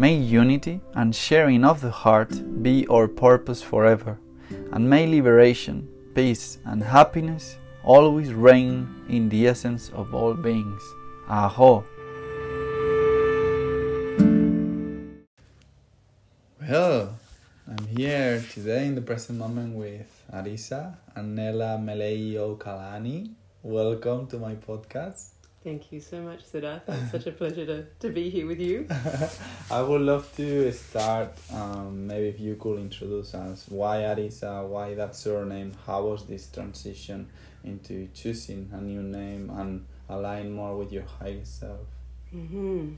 May unity and sharing of the heart be our purpose forever, and may liberation, peace, and happiness always reign in the essence of all beings. Aho! Well, I'm here today in the present moment with Arisa and Meleio Kalani. Welcome to my podcast. Thank you so much, Siddhartha. It's such a pleasure to, to be here with you. I would love to start. Um, maybe if you could introduce us. Why Arisah? Why that surname? How was this transition into choosing a new name and align more with your higher self? Mm-hmm.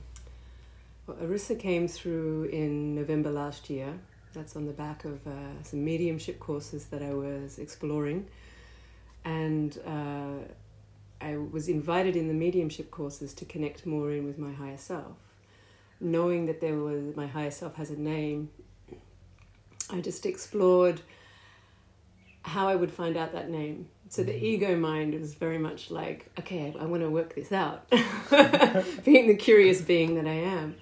Well, Arisah came through in November last year. That's on the back of uh, some mediumship courses that I was exploring. And uh, I was invited in the mediumship courses to connect more in with my higher self. Knowing that there was my higher self has a name, I just explored how I would find out that name. So the ego mind was very much like, okay, I want to work this out, being the curious being that I am,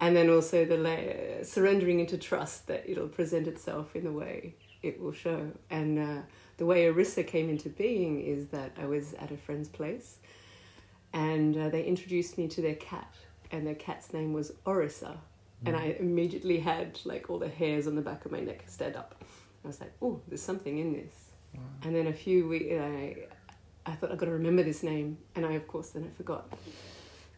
and then also the la- surrendering into trust that it'll present itself in the way it will show. And uh, the way Arisah came into being is that I was at a friend's place, and uh, they introduced me to their cat, and their cat's name was Orisa, and I immediately had like all the hairs on the back of my neck stand up. I was like, oh, there's something in this. And then a few weeks, I, I thought I've got to remember this name, and I of course then I forgot.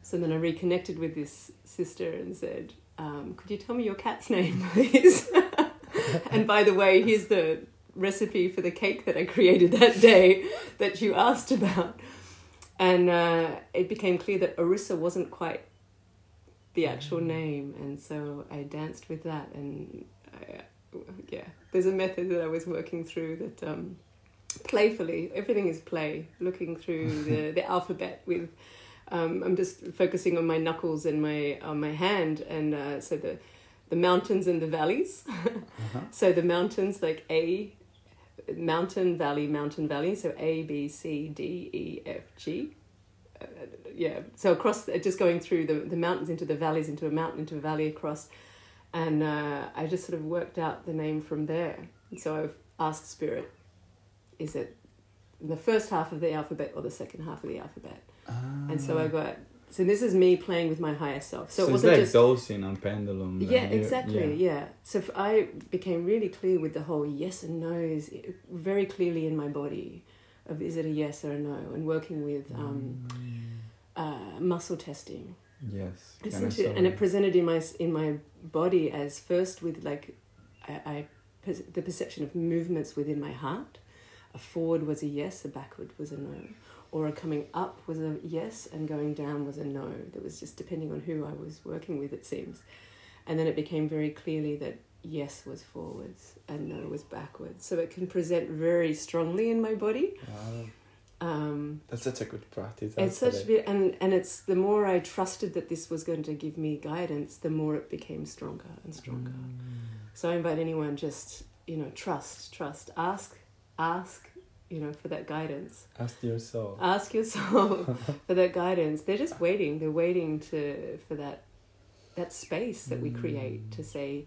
So then I reconnected with this sister and said, um, "Could you tell me your cat's name, please?" and by the way, here's the recipe for the cake that I created that day that you asked about. And uh, it became clear that Orissa wasn't quite the actual name, and so I danced with that. And I, yeah, there's a method that I was working through that um, playfully, everything is play, looking through the, the alphabet with. Um, I'm just focusing on my knuckles and my on my hand, and uh, so the the mountains and the valleys. So the mountains like A, mountain valley mountain valley. So A B C D E F G. Uh, yeah. So across just going through the the mountains into the valleys into a mountain into a valley across, and uh, I just sort of worked out the name from there. And so I've asked Spirit, is it the first half of the alphabet or the second half of the alphabet? And so I got so this is me playing with my higher self. So, So, it wasn't it's like just dowsing and pendulum. yeah, exactly. yeah. Yeah. So if I became really clear with the whole yes and no's very clearly in my body of is it a yes or a no, and working with um, uh, muscle testing. Yes. To, and it presented in my in my body as first with like I, I the perception of movements within my heart. A forward was a yes, a backward was a no, or a coming up was a yes, and going down was a no. That was just depending on who I was working with, it seems. And then it became very clearly that yes was forwards and no was backwards. So it can present very strongly in my body. Wow. Um, That's such a good practice. it's such actually. bit, and and it's the more I trusted that this was going to give me guidance, the more it became stronger and stronger. Mm. So I invite anyone just you know trust, trust, ask, ask, you know for that guidance. Ask yourself. Ask yourself for that guidance. They're just waiting. They're waiting to for that that space that we create to mm. say,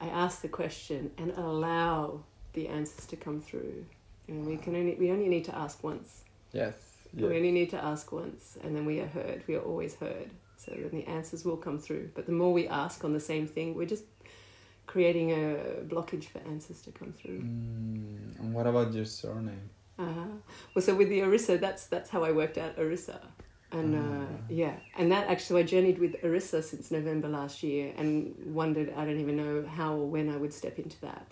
I ask the question and allow the answers to come through. And we can only we only need to ask once. yes. We only need to ask once, and then we are heard. We are always heard. So then the answers will come through. But the more we ask on the same thing, we're just creating a blockage for answers to come through. Mm, and what about your surname? Uh-huh. Well, so with the Arisah, that's that's how I worked out Arisah, and uh, Ah. yeah, and that actually I journeyed with Arisah since November last year, and wondered I don't even know how or when I would step into that.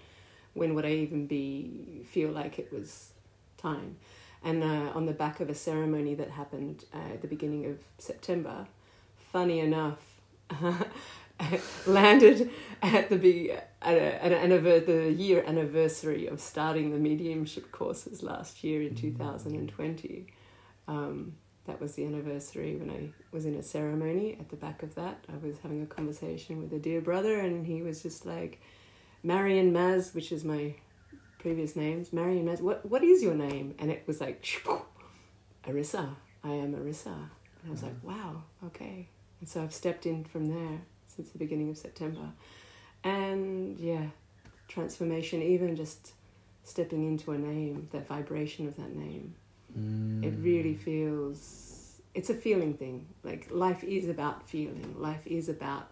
When would I even be feel like it was time? And uh, on the back of a ceremony that happened uh, at the beginning of September, funny enough, landed at the be at, a, at an anniver- the year anniversary of starting the mediumship courses last year in 2020. Um, that was the anniversary when I was in a ceremony. At the back of that, I was having a conversation with a dear brother, and he was just like, Marion Maz, which is my previous names, Marion Maz, what, what is your name? And it was like, Arisah, I am Arisah. And I was like, wow, okay. And so I've stepped in from there since the beginning of September. And yeah, transformation, even just stepping into a name, that vibration of that name, it Mm. really feels, it's a feeling thing. Like life is about feeling, life is about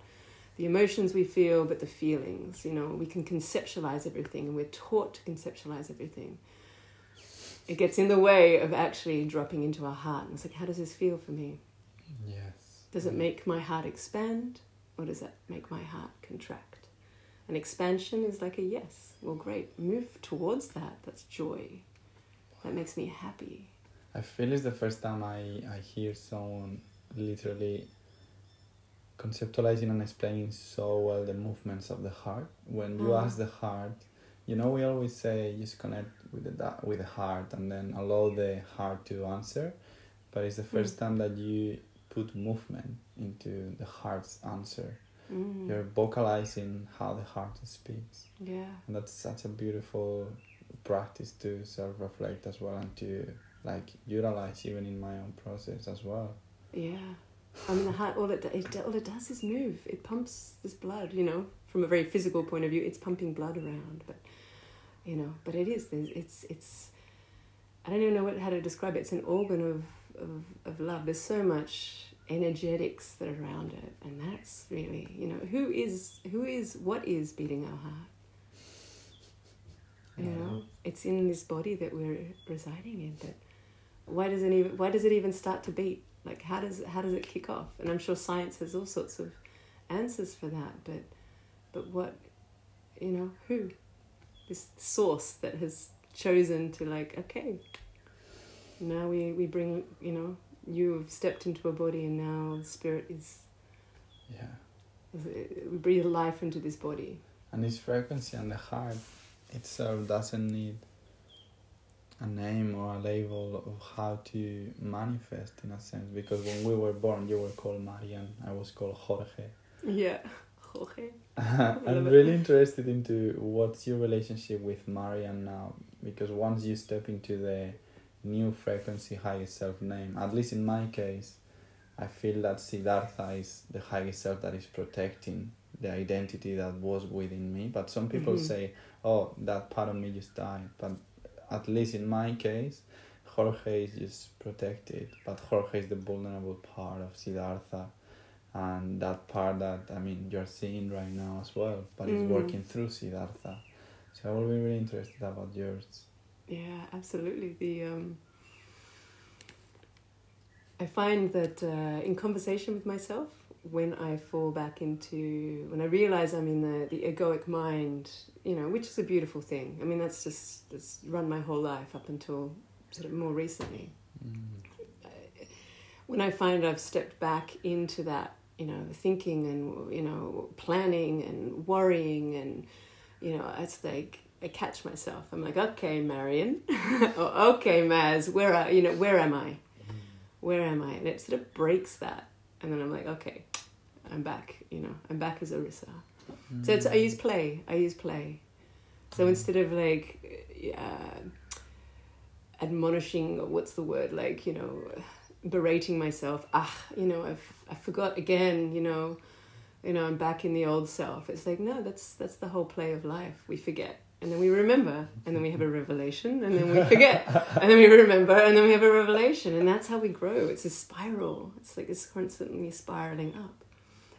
the emotions we feel, but the feelings. You know, we can conceptualize everything, and we're taught to conceptualize everything. It gets in the way of actually dropping into our heart. And it's like, how does this feel for me? Yes. Does it make my heart expand or does it make my heart contract? An expansion is like a yes. Well, great. Move towards that. That's joy. That makes me happy. I feel it's the first time I, I hear someone literally conceptualizing and explaining so well the movements of the heart. When you Mhm. ask the heart, you know, we always say just connect with the with the heart and then allow the heart to answer. But it's the first time that you put movement into the heart's answer. Mm. You're vocalizing how the heart speaks. Yeah. And that's such a beautiful practice to self reflect as well and to like utilize even in my own process as well. Yeah. I mean, the heart, all it, it, all it does is move. It pumps this blood, you know, from a very physical point of view, it's pumping blood around. But, you know, but it is, it's, it's, I don't even know what, how to describe it. It's an organ of, of, of love. There's so much energetics that are around it. And that's really, you know, who is, who is, what is beating our heart? You know, it's in this body that we're residing in. But why does it even, why does it even start to beat? Like how does how does it kick off? And I'm sure science has all sorts of answers for that. But but what, you know, who? This source that has chosen to like okay. Now we we bring you know you have stepped into a body and now the spirit is Yeah. we breathe life into this body. And this frequency and the heart itself doesn't need a name or a label of how to manifest in a sense because when we were born you were called Marian I was called Jorge Yeah. Jorge. I'm really interested into what's your relationship with Marian now because once you step into the new frequency highest self name at least in my case I feel that Siddhartha is the highest self that is protecting the identity that was within me but some people Mhm. say oh that part of me just died but at least in my case Jorge is just protected, but Jorge is the vulnerable part of Siddhartha, and that part that I mean you're seeing right now as well, but it's Mm. working through Siddhartha. So I will be really interested about yours. Yeah, absolutely. The um, I find that uh, in conversation with myself, when I fall back into when I realize I'm in the the egoic mind, you know, which is a beautiful thing. I mean, that's just that's run my whole life up until sort of more recently. When I find I've stepped back into that, you know, thinking and you know, planning and worrying and you know, it's like I catch myself. I'm like, okay, Marion, or okay, Maz, where are you know, where am I? Where am I? And it sort of breaks that, and then I'm like, okay, I'm back. You know, I'm back as Arisah. So it's, I use play. I use play. So instead of like uh, admonishing, or what's the word? Like you know, berating myself. Ah, you know, I've I forgot again. You know, you know, I'm back in the old self. It's like no, that's that's the whole play of life. We forget. And then we remember, and then we have a revelation, and then we forget, and then we remember, and then we have a revelation, and that's how we grow. It's a spiral. It's like it's constantly spiraling up.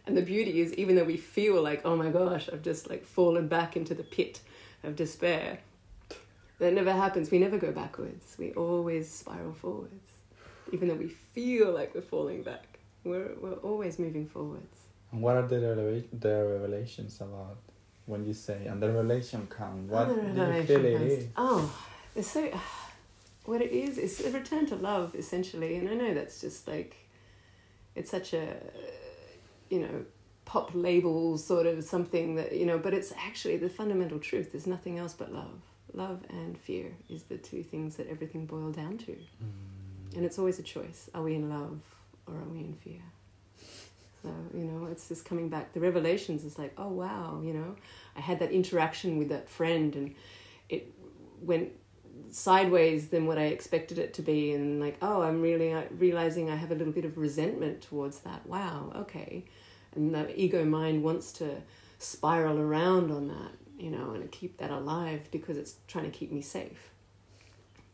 And the beauty is, even though we feel like, oh my gosh, I've just like fallen back into the pit of despair, that never happens. We never go backwards. We always spiral forwards. Even though we feel like we're falling back, we're, we're always moving forwards. And what are the the revelations about when you say and the revelation come? What the do you feel it comes. is? Oh, it's so. What it is is a return to love, essentially, and I know that's just like, it's such a, you know, pop label sort of something that you know, but it's actually the fundamental truth. There's nothing else but love. Love and fear is the two things that everything boils down to, mm. and it's always a choice: are we in love or are we in fear? So you know, it's just coming back. The revelations is like, oh wow, you know, I had that interaction with that friend, and it went sideways than what I expected it to be, and like, oh, I'm really uh, realizing I have a little bit of resentment towards that. Wow, okay, and the ego mind wants to spiral around on that, you know, and keep that alive because it's trying to keep me safe.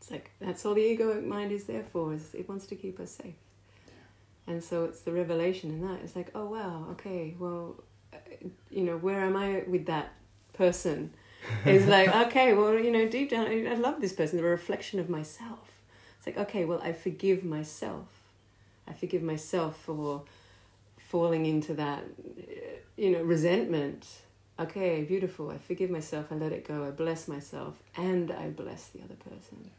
It's like that's all the ego mind is there for. Is it wants to keep us safe. And so it's the revelation in that. It's like, oh wow, okay, well, uh, you know, where am I with that person? It's like, okay, well, you know, deep down, I I love this person. They're a reflection of myself. It's like, okay, well, I forgive myself. I forgive myself for falling into that, you know, resentment. Okay, beautiful. I forgive myself. I let it go. I bless myself, and I bless the other person.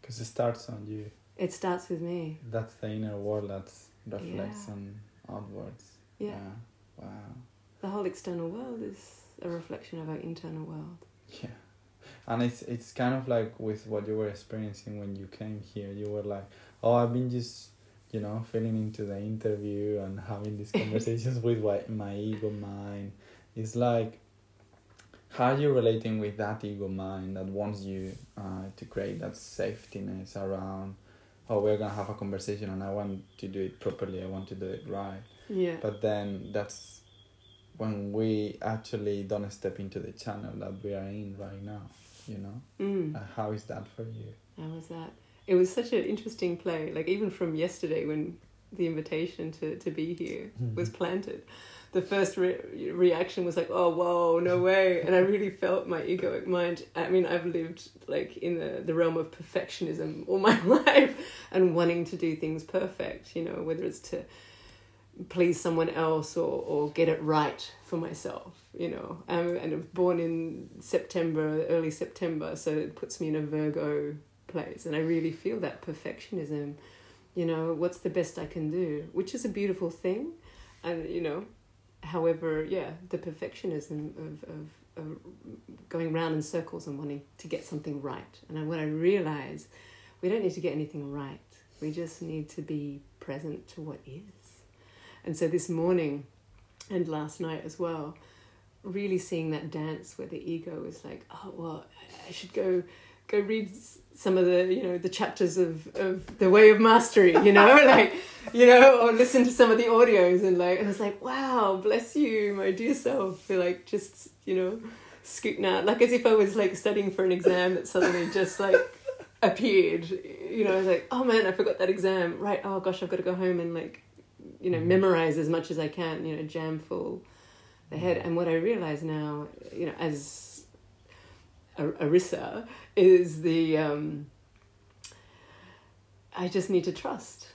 Because it starts on you. It starts with me. That's the inner world that reflects Yeah. on outwards. Yeah. Wow. The whole external world is a reflection of our internal world. Yeah. And it's it's kind of like with what you were experiencing when you came here. You were like, oh, I've been just, you know, feeling into the interview and having these conversations with my, my ego mind. It's like, how are you relating with that ego mind that wants you uh, to create that safetyness around, oh, we're gonna have a conversation and I want to do it properly. I want to do it right. Yeah. But then that's when we actually don't step into the channel that we are in right now, you know? Mm. Uh, how is that for you? How was that? It was such an interesting play. Like even from yesterday, when the invitation to, to be here was planted, the first re- reaction was like, "Oh, whoa, no way!" And I really felt my egoic mind. I mean, I've lived like in the the realm of perfectionism all my life, and wanting to do things perfect. You know, whether it's to please someone else or, or get it right for myself, you know. Um, and I'm born in September, early September, so it puts me in a Virgo place. And I really feel that perfectionism, you know, what's the best I can do, which is a beautiful thing. And, you know, however, yeah, the perfectionism of, of, of going round in circles and wanting to get something right. And when I realize we don't need to get anything right, we just need to be present to what is. And so this morning and last night as well, really seeing that dance where the ego is like, oh well, I should go go read some of the you know the chapters of of the way of mastery, you know, like you know, or listen to some of the audios and like, and it's like, wow, bless you, my dear self, for like just you know, scooting out like as if I was like studying for an exam that suddenly just like appeared. You know, I was like, oh man, I forgot that exam. Right, oh gosh, I've got to go home and like, you know, mm-hmm. memorize as much as I can. You know, jam full the head. Mm-hmm. And what I realize now, you know, as a Arisah, is the um, I just need to trust,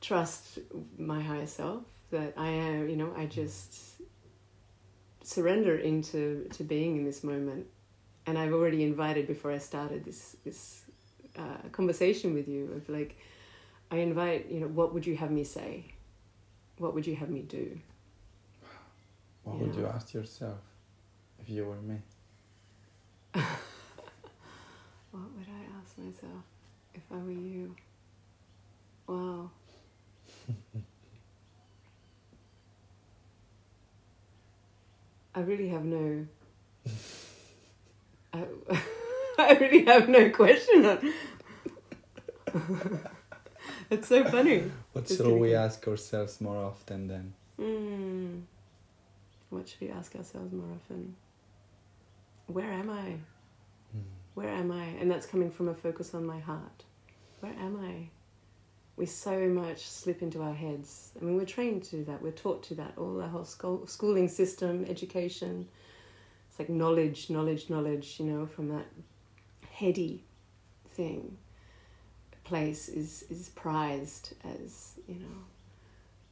trust my higher self that I am. You know, I just surrender into to being in this moment. And I've already invited before I started this this uh, conversation with you of like, I invite you know, what would you have me say? What would you have me do? What Yeah. would you ask yourself if you were me? What would I ask myself if I were you? Wow. I really have no. I, I really have no question. on- it's so funny. What Just shall we ask ourselves more often then? Mm. What should we ask ourselves more often? Where am I? Where am I? And that's coming from a focus on my heart. Where am I? We so much slip into our heads. I mean, we're trained to do that. We're taught to that. All our whole school, schooling system, education. It's like knowledge, knowledge, knowledge. You know, from that heady thing. Place is is prized as you know.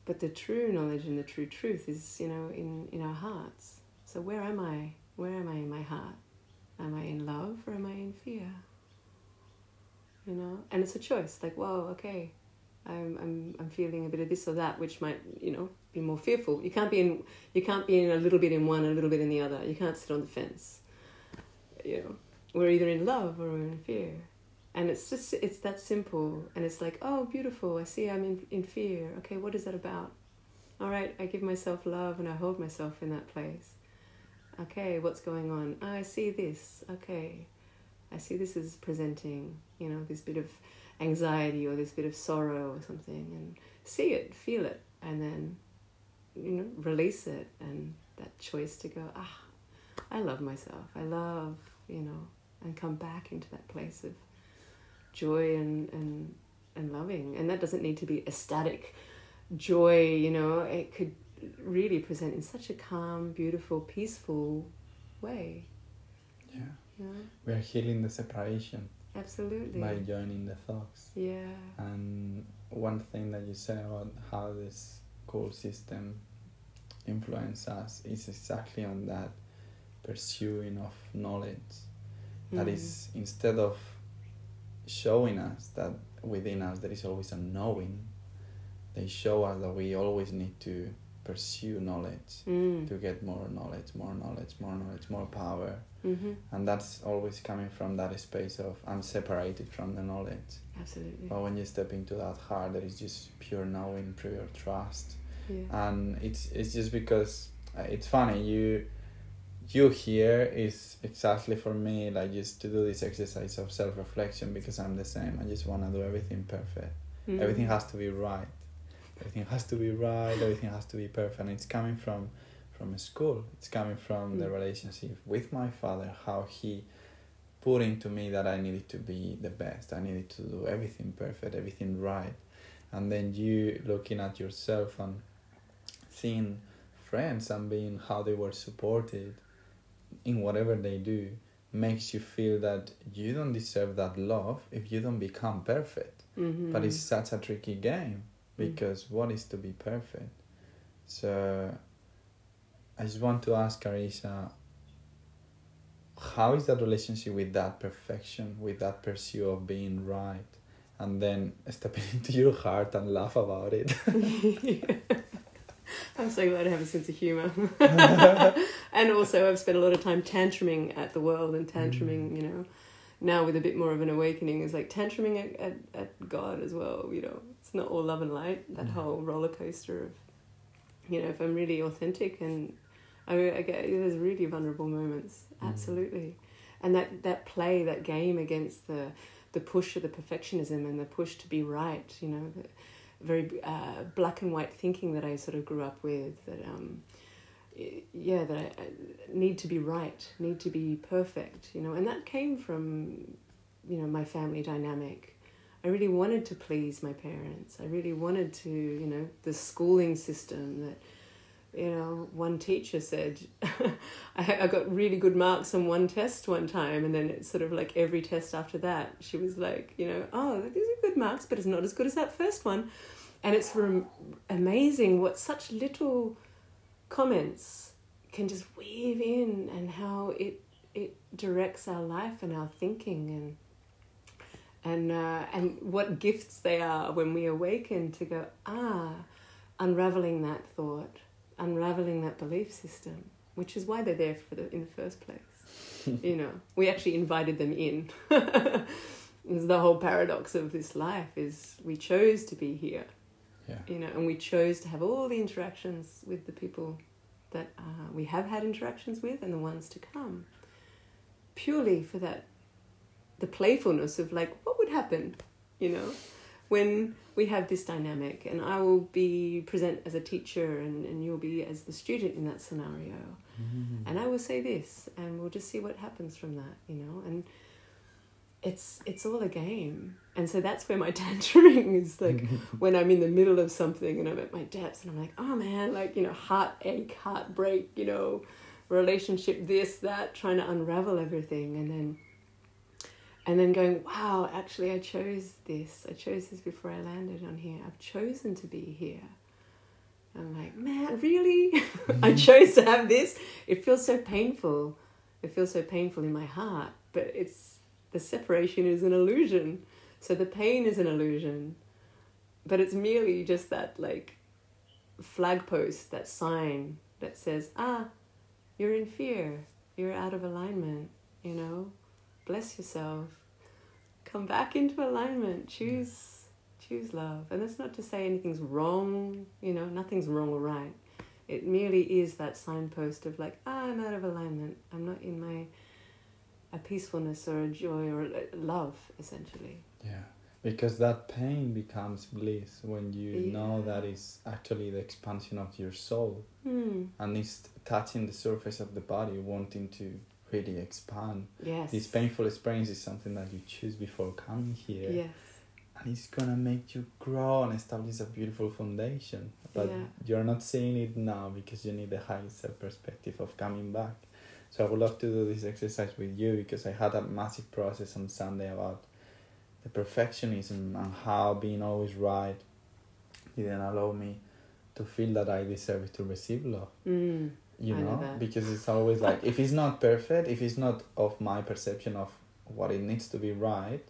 But the true knowledge and the true truth is, you know, in, in our hearts. So where am I? Where am I in my heart? Am I in love or am I in fear? You know, and it's a choice. Like, whoa, okay, I'm I'm I'm feeling a bit of this or that, which might you know be more fearful. You can't be in you can't be in a little bit in one, a little bit in the other. You can't sit on the fence. You know, we're either in love or we're in fear, and it's just it's that simple. And it's like, oh, beautiful. I see. I'm in in fear. Okay, what is that about? All right, I give myself love and I hold myself in that place. Okay, what's going on? Oh, I see this. Okay, I see this is presenting, you know, this bit of anxiety or this bit of sorrow or something, and see it, feel it, and then, you know, release it. And that choice to go, ah, I love myself. I love, you know, and come back into that place of joy and, and, and loving. And that doesn't need to be ecstatic joy, you know, it could really present in such a calm, beautiful, peaceful way. Yeah. You know? We are healing the separation Absolutely. by joining the thoughts. Yeah. And one thing that you said about how this school system influence us is exactly on that pursuing of knowledge. That Mm. is instead of showing us that within us there is always a knowing, they show us that we always need to pursue knowledge Mm. to get more knowledge, more knowledge, more knowledge, more power. Mm-hmm. And that's always coming from that space of I'm separated from the knowledge. Absolutely. But when you step into that heart, there is just pure knowing, pure trust, Yeah. and it's it's just because uh, it's funny you you here is exactly for me like just to do this exercise of self reflection because I'm the same. I just want to do everything perfect. Mm. Everything has to be right. Everything has to be right. Everything has to be perfect. And it's coming from from school. It's coming from the Mm. relationship with my father. How he put into me that I needed to be the best. I needed to do everything perfect, everything right. And then you looking at yourself and seeing friends and being how they were supported in whatever they do makes you feel that you don't deserve that love if you don't become perfect. Mm-hmm. But it's such a tricky game because what is to be perfect? So I just want to ask Carissa, how is that relationship with that perfection, with that pursuit of being right, and then stepping into your heart and laugh about it? I'm so glad I have a sense of humour. and also, I've spent a lot of time tantruming at the world and tantruming, you know, now with a bit more of an awakening, is like tantruming at, at, at God as well. You know, it's not all love and light, that Mm. whole roller coaster of, you know, if I'm really authentic and I, I get, there's really vulnerable moments, Mm. absolutely. And that, that play, that game against the, the push of the perfectionism and the push to be right, you know, the, very uh, black and white thinking that I sort of grew up with. That um, yeah, that I, I need to be right, need to be perfect, you know, and that came from you know, my family dynamic. I really wanted to please my parents. I really wanted to, you know, the schooling system that, you know, one teacher said, I, I got really good marks on one test one time, and then it's sort of like every test after that, she was like, you know, oh, these are good marks, but it's not as good as that first one. And it's rem- amazing what such little comments can just weave in and how it it directs our life and our thinking and and uh, and what gifts they are when we awaken to go ah unraveling that thought unraveling that belief system which is why they're there for the in the first place. You know we actually invited them in. It's the whole paradox of this life is we chose to be here. Yeah. you know and we chose to have all the interactions with the people that uh, we have had interactions with and the ones to come purely for that the playfulness of like what would happen? You know when we have this dynamic and i will be present as a teacher and, and you'll be as the student in that scenario. Mm-hmm. And i will say this and we'll just see what happens from that you know? And it's it's all a game. And so that's where my tantruming is like when i'm in the middle of something and i'm at my depths and i'm like oh man like you know heartache heartbreak you know relationship this that trying to unravel everything. And then and then going wow actually i chose this. I chose this before i landed on here. I've chosen to be here. I'm like man really? I chose to have this? It feels so painful. It feels so painful in my heart but it's the separation is an illusion. So the pain is an illusion. But it's merely just that like flag post that sign that says ah you're in fear. You're out of alignment you know bless yourself. Come back into alignment. Choose choose love. And that's not to say anything's wrong you know nothing's wrong or right. It merely is that signpost of like ah, i'm out of alignment. I'm not in my a peacefulness or a joy or a love essentially. Yeah, because that pain becomes bliss when you Yeah. know that is actually the expansion of your soul. Hmm. and it's touching the surface of the body, wanting to really expand. yes This painful experience is something that you choose before coming here, yes and it's gonna make you grow and establish a beautiful foundation. But Yeah. you're not seeing it now because you need the higher self perspective of coming back. So I would love to do this exercise with you because I had a massive process on Sunday about the perfectionism and how being always right didn't allow me to feel that I deserve to receive love. mm. You know know, because it's always like if it's not perfect, if it's not of my perception of what it needs to be right,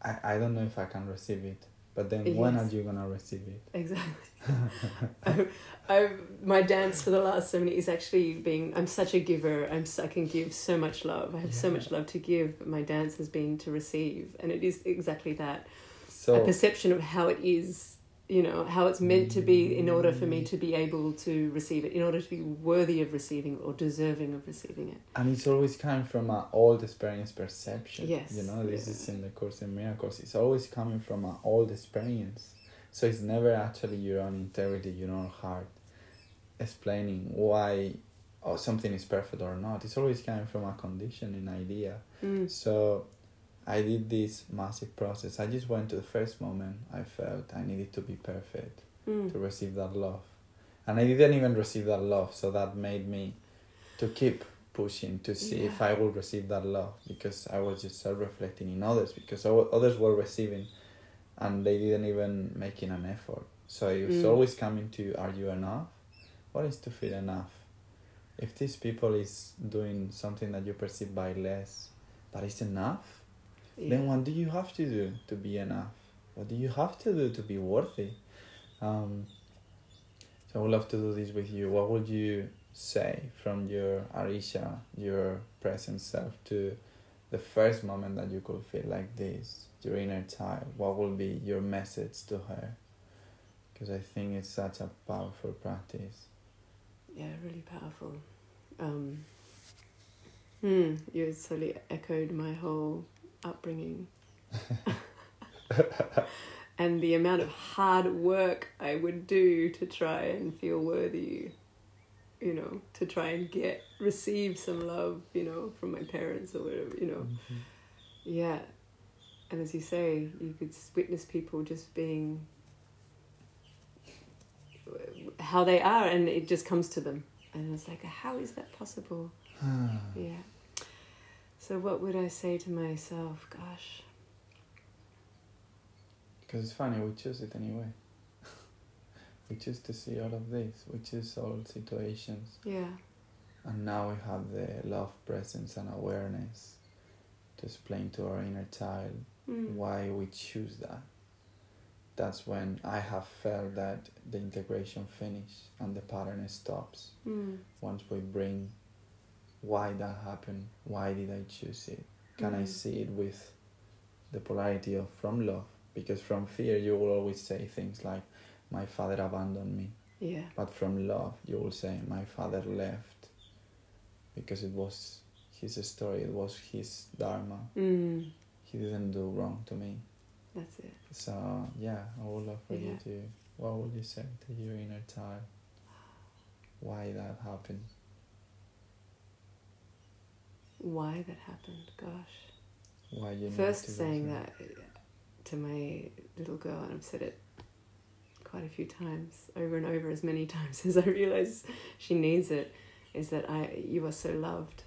I, I don't know if I can receive it. But then when are you gonna receive it? Exactly. I, I, my dance for the last so many is actually being. I'm such a giver. I'm. I can give so much love. I have so much love to give. But my dance has been to receive, and it is exactly that. a So perception of how it is. You know how it's meant to be in order for me to be able to receive it, in order to be worthy of receiving or deserving of receiving it. and it's always coming from an old experience perception. Yes, You know, this yeah. is in the course in miracles. It's always coming from an old experience. So it's never actually your own integrity, your own heart, explaining why or something is perfect or not. It's always coming from a conditioning idea. Mm. So I did this massive process. I just went to the first moment I felt I needed to be perfect Mm. to receive that love. And I didn't even receive that love, so that made me to keep pushing to see if I would receive that love because I was just self reflecting in others because others were receiving and they didn't even making an effort. So it was Mm. always coming to are you enough? What is to feel enough? If these people is doing something that you perceive by less, that is enough, then what do you have to do to be enough? What do you have to do to be worthy? Um, so I would love to do this with you. What would you say from your Arisah, your present self, to the first moment that you could feel like this, your inner child? What will be your message to her? Because I think it's such a powerful practice. Yeah, really powerful. Um, hmm, you totally echoed my whole upbringing. and the amount of hard work I would do to try and feel worthy, you know, to try and get, receive some love, you know, from my parents or whatever, you know. Mm-hmm. yeah, and as you say, you could witness people just being how they are, and it just comes to them, and it's like, how is that possible? Hmm. Yeah. So what would I say to myself? Gosh. Because it's funny, we choose it anyway. we choose to see all of this. We choose all situations. Yeah. And now we have the love, presence, and awareness to explain to our inner child Mm. why we choose that. That's when I have felt that the integration finishes and the pattern stops. Mm. Once we bring why that happened, why did I choose it? Can I Mm. see it with the polarity of from love? Because from fear, you will always say things like, My father abandoned me. Yeah. But from love, you will say, My father left. Because it was his story, it was his dharma. Mm. He didn't do wrong to me. That's it. So, yeah, I would love for you Yeah. to, what would you say to your inner child? Why that happened? Why that happened? Gosh. Why you First saying that uh, to my little girl, and I've said it quite a few times, over and over, as many times as I realize she needs it, is that I you are so loved.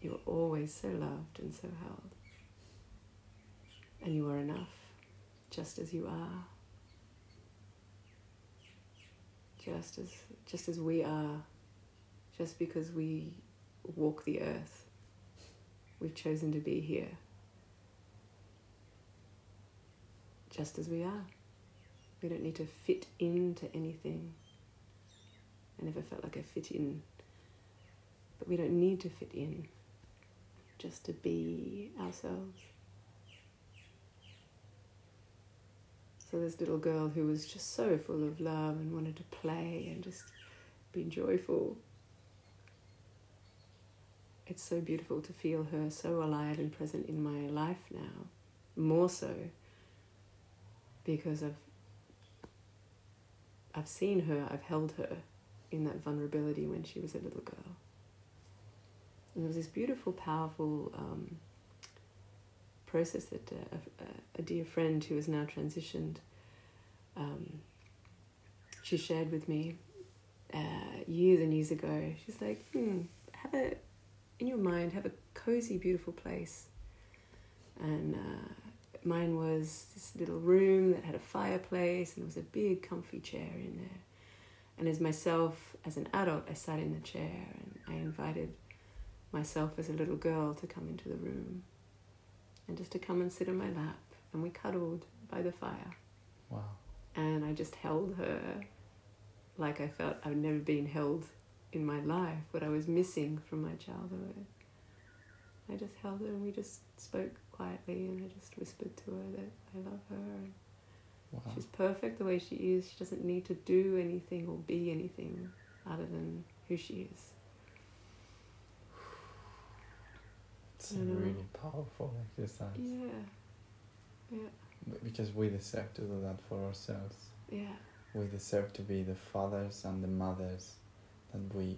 You are always so loved and so held. And you are enough, just as you are. Just as just as we are, just because we walk the earth, we've chosen to be here. just as we are. We don't need to fit into anything. I never felt like I fit in. But we don't need to fit in just to be ourselves. So this little girl who was just so full of love and wanted to play and just be joyful. It's so beautiful to feel her so alive and present in my life now, more so because I've I've seen her, I've held her in that vulnerability when she was a little girl. And there was this beautiful, powerful um, process that uh, a, a dear friend who has now transitioned, um, she shared with me uh, years and years ago. She's like, hmm, have a, in your mind, have a cozy, beautiful place. And uh, mine was this little room that had a fireplace and there was a big comfy chair in there. And as myself, as an adult, I sat in the chair and I invited myself as a little girl to come into the room and just to come and sit on my lap. And we cuddled by the fire. Wow. And I just held her like I felt I'd never been held in my life, what I was missing from my childhood. I just held her and we just spoke quietly and I just whispered to her that I love her and Wow. she's perfect the way she is. She doesn't need to do anything or be anything other than who she is. It's I a know. really powerful exercise. Yeah. Yeah. Because we deserve to do that for ourselves. Yeah. We deserve to be the fathers and the mothers that we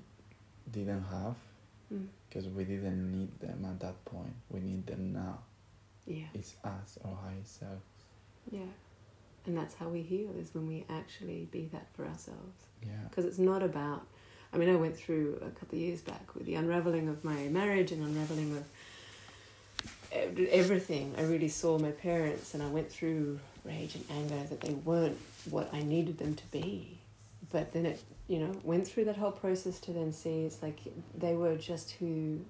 didn't have Mm. because we didn't need them at that point. We need them now. Yeah. It's us, our higher self. Yeah. And that's how we heal is when we actually be that for ourselves. Yeah. because it's not about i mean i went through a couple of years back with the unraveling of my marriage and unraveling of everything i really saw my parents and i went through rage and anger that they weren't what i needed them to be but then it you know went through that whole process to then see it's like they were just who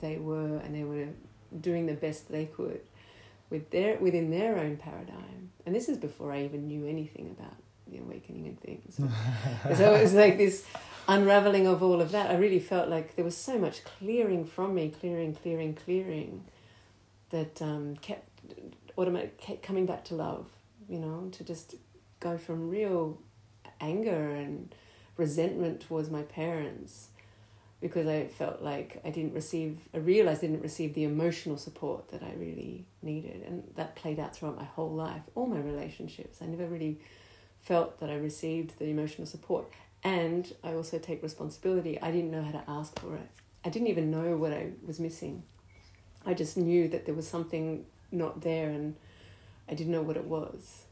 they were and they were doing the best they could with their within their own paradigm and this is before i even knew anything about the awakening and things so it was like this unraveling of all of that. I really felt like there was so much clearing from me, clearing, clearing, clearing, that um, kept automatic kept coming back to love. You know, to just go from real anger and resentment towards my parents because I felt like I didn't receive, I realized I didn't receive the emotional support that I really needed. And that played out throughout my whole life, all my relationships. I never really felt that I received the emotional support. And I also take responsibility. I didn't know how to ask for it. I didn't even know what I was missing. I just knew that there was something not there, and I didn't know what it was.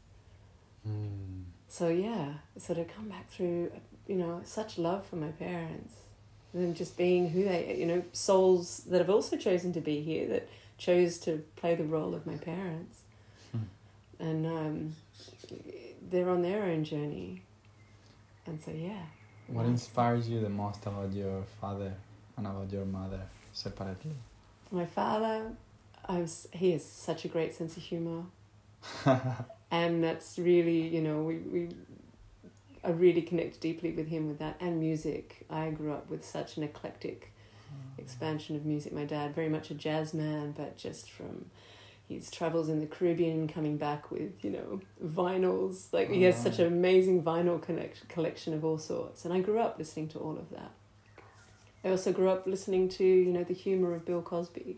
Mm. So yeah, so to come back through, you know, such love for my parents, and just being who they, you know, souls that have also chosen to be here, that chose to play the role of my parents, Hmm. and um, they're on their own journey, and so yeah. What inspires you the most about your father and about your mother separately? My father, I was, he has such a great sense of humor. and that's really you know we, we I really connect deeply with him with that and music. I grew up with such an eclectic expansion of music. My dad very much a jazz man, but just from his travels in the Caribbean, coming back with you know vinyls. Like he has such an amazing vinyl connect, collection of all sorts, and I grew up listening to all of that. I also grew up listening to you know the humor of Bill Cosby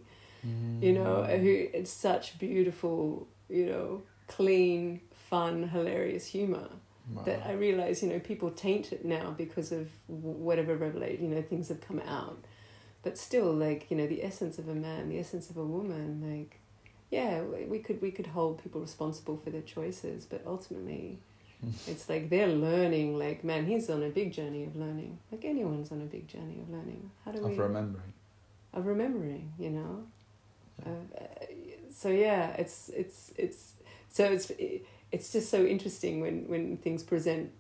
you know, Mm. who it's such beautiful, you know, clean, fun, hilarious humor Wow. that I realize, you know, people taint it now because of whatever revelation, you know, things have come out. But still, like, you know, the essence of a man, the essence of a woman, like, yeah, we could we could hold people responsible for their choices, but ultimately, it's like they're learning. Like, man, he's on a big journey of learning. Like anyone's on a big journey of learning. How do we of remembering. of remembering, you know. Yeah. Uh, so yeah, it's it's it's so it's it's just so interesting when when things present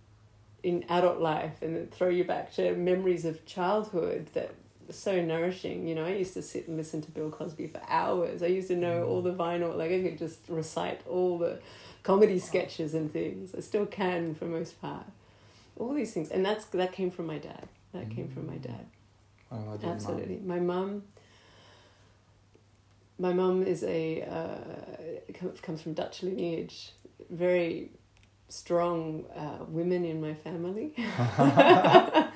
in adult life and throw you back to memories of childhood that are so nourishing. You know, I used to sit and listen to Bill Cosby for hours. I used to know all the vinyl, like I could just recite all the comedy sketches and things. I still can for most part. All these things, and that's that came from my dad. That came from my dad. What about your mom? Absolutely. My mum. My mum is a uh, comes from Dutch lineage. Very strong uh, women in my family.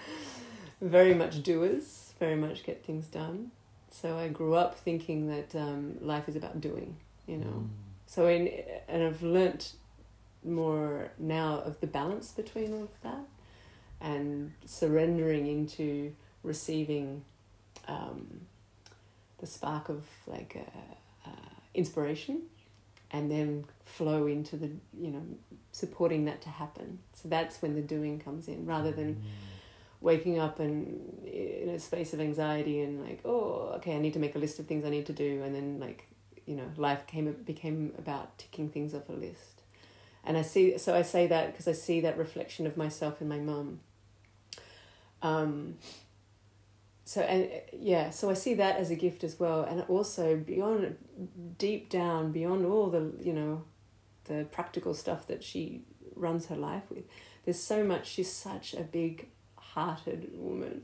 very much doers. Very much get things done. So I grew up thinking that um, life is about doing. You know. Mm. So in and I've learnt more now of the balance between all of that and surrendering into receiving um, the spark of like uh, uh, inspiration and then flow into the you know supporting that to happen. So that's when the doing comes in rather than Mm. waking up and in a space of anxiety and like oh okay i need to make a list of things i need to do and then like you know life came became about ticking things off a list. And i see so i say that because i see that reflection of myself in my mum. Um so and yeah so i see that as a gift as well and also beyond deep down beyond all the you know the practical stuff that she runs her life with there's so much she's such a big hearted woman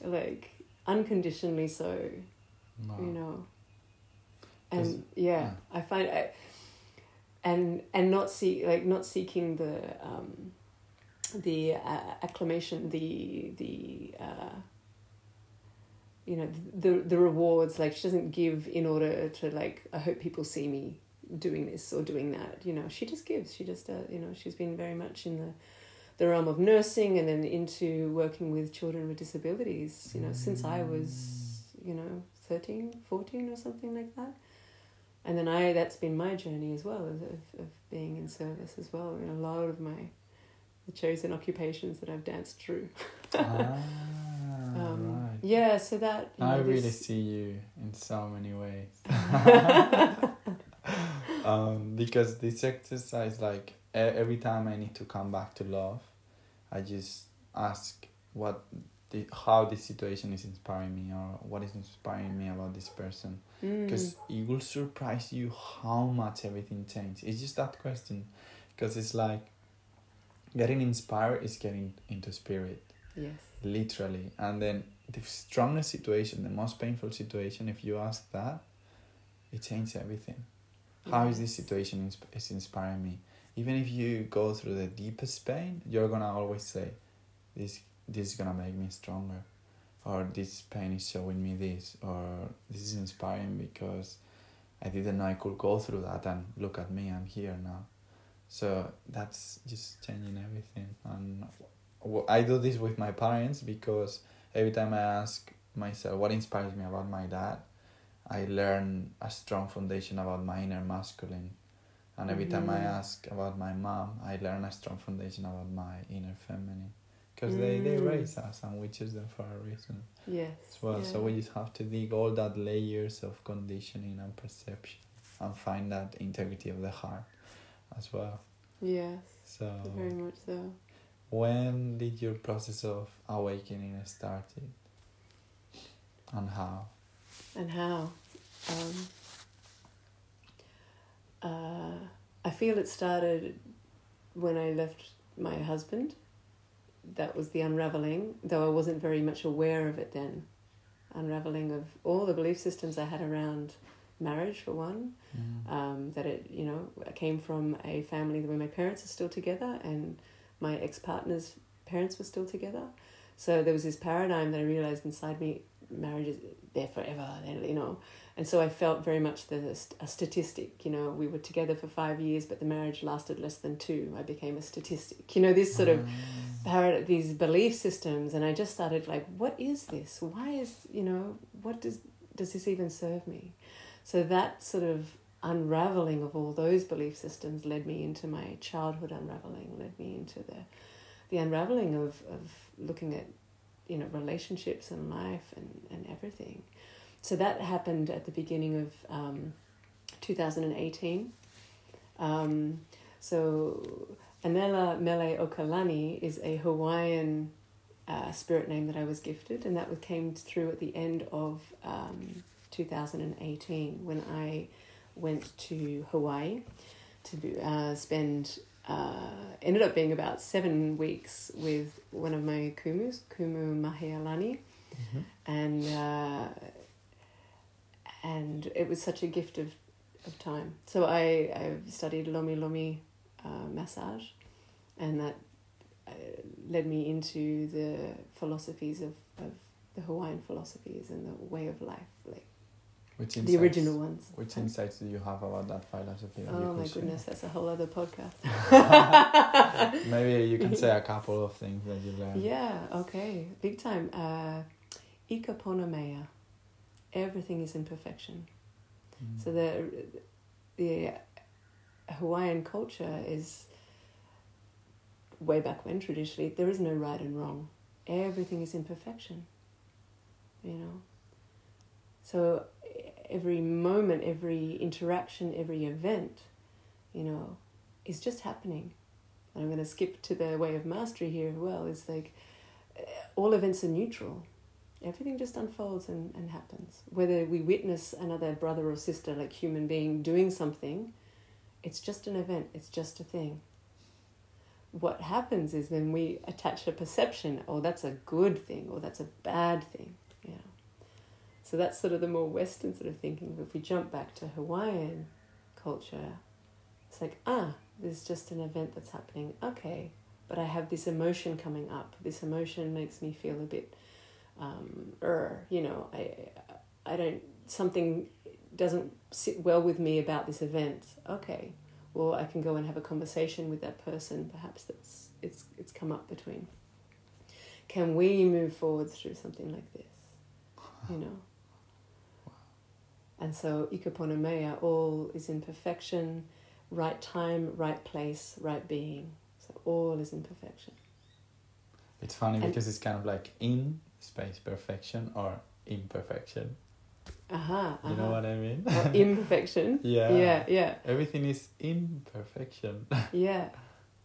like unconditionally so Wow. you know and yeah, yeah. i find I, and and not see like not seeking the um the uh, acclamation the the uh you know the the rewards like she doesn't give in order to like i hope people see me doing this or doing that you know. She just gives. She just uh, you know she's been very much in the the realm of nursing and then into working with children with disabilities you know since i was you know 13 14 or something like that. And then i that's been my journey as well of, of, being in service as well in a lot of my the chosen occupations that i've danced through. Ah, um, right. Yeah so that I know, really this- see you in so many ways. um, because this exercise, like every time I need to come back to love, I just ask what, the, how this situation is inspiring me, or what is inspiring me about this person. Mm. Because it will surprise you how much everything changed. It's just that question, because it's like getting inspired is getting into spirit yes literally and then the strongest situation the most painful situation if you ask that it changes everything. How is this situation is inspiring me? Even if you go through the deepest pain you're gonna always say this this is gonna make me stronger or this pain is showing me this or this is inspiring because i didn't know i could go through that and look at me i'm here now. So that's just changing everything. And w- I do this with my parents because every time I ask myself what inspires me about my dad, I learn a strong foundation about my inner masculine. And every time I Mhm. ask about my mom, I learn a strong foundation about my inner feminine. Because they, they Mm. raise us and we choose them for a reason Yes. as well. So we just have to dig all that layers of conditioning and perception and find that integrity of the heart as well. Yes, So very much so. When did your process of awakening started? And how? And how? Um, uh, I feel it started when I left my husband. That was the unraveling, though I wasn't very much aware of it then. Unraveling of all the belief systems I had around marriage, for one, Mm. um, that it you know came from a family where my parents are still together and my ex partner's parents were still together. So there was this paradigm that I realized inside me: marriage is there forever, you know. And so I felt very much the a statistic. You know, we were together for five years, but the marriage lasted less than two. I became a statistic. You know, this sort of mm. parad- these belief systems, and I just started like, what is this? Why is you know what does does this even serve me? So that sort of unraveling of all those belief systems led me into my childhood unraveling, led me into the the unraveling of, of looking at you know relationships and life and, and everything. So that happened at the beginning of um, 2018. Um, so Anela Mele Okalani is a Hawaiian uh, spirit name that I was gifted, and that came through at the end of um, 2018 when I went to Hawaii to uh, spend. Uh, ended up being about seven weeks with one of my kumus, Kumu Mahealani, Mhm. and uh, and it was such a gift of, of time. So I I studied Lomi Lomi uh, massage, and that uh, led me into the philosophies of, of the Hawaiian philosophies and the way of life, like Which the insights- original ones. Which insights do you have about that philosophy? that Oh my goodness, that's a whole other podcast. Maybe you can say a couple of things that you learned. Yeah, okay. Big time. Uh, Ika Pona Everything is imperfection. Mm. So the the Hawaiian culture is way back when traditionally there is no right and wrong. Everything is imperfection. You know. So every moment, every interaction, every event, you know, is just happening. And I'm going to skip to the way of mastery here as well. It's like uh, all events are neutral. Everything just unfolds and, and happens. Whether we witness another brother or sister, like human being, doing something, it's just an event, it's just a thing. What happens is then we attach a perception, oh, that's a good thing, or that's a bad thing. So that's sort of the more Western sort of thinking. If we jump back to Hawaiian culture, it's like, ah, there's just an event that's happening. Okay, but I have this emotion coming up. This emotion makes me feel a bit, um, er, you know, I, I don't, something doesn't sit well with me about this event. Okay, well, I can go and have a conversation with that person. Perhaps that's it's it's come up between. Can we move forward through something like this? You know. And so ikaponomea, all is in perfection, right time, right place, right being. So all is in perfection. It's funny And- because it's kind of like in space perfection or imperfection. Aha. You know what I mean? Or imperfection. yeah. Yeah, yeah, Everything is imperfection. yeah.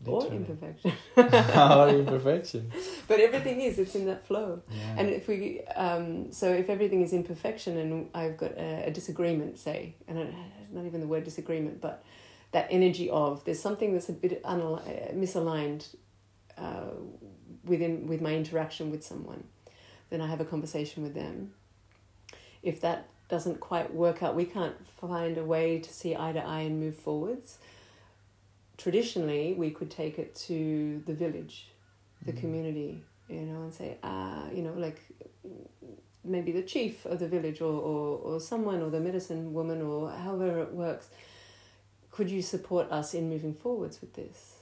Or imperfection. or imperfection. But everything is, it's in that flow. Yeah. And if we, um, so if everything is imperfection and I've got a, a disagreement, say, and I, not even the word disagreement, but that energy of there's something that's a bit unal- uh, misaligned uh, within with my interaction with someone, then I have a conversation with them. If that doesn't quite work out, we can't find a way to see eye to eye and move forwards. Traditionally, we could take it to the village, the Mm. community, you know, and say, ah, you know, like maybe the chief of the village or, or, or someone or the medicine woman or however it works, could you support us in moving forwards with this?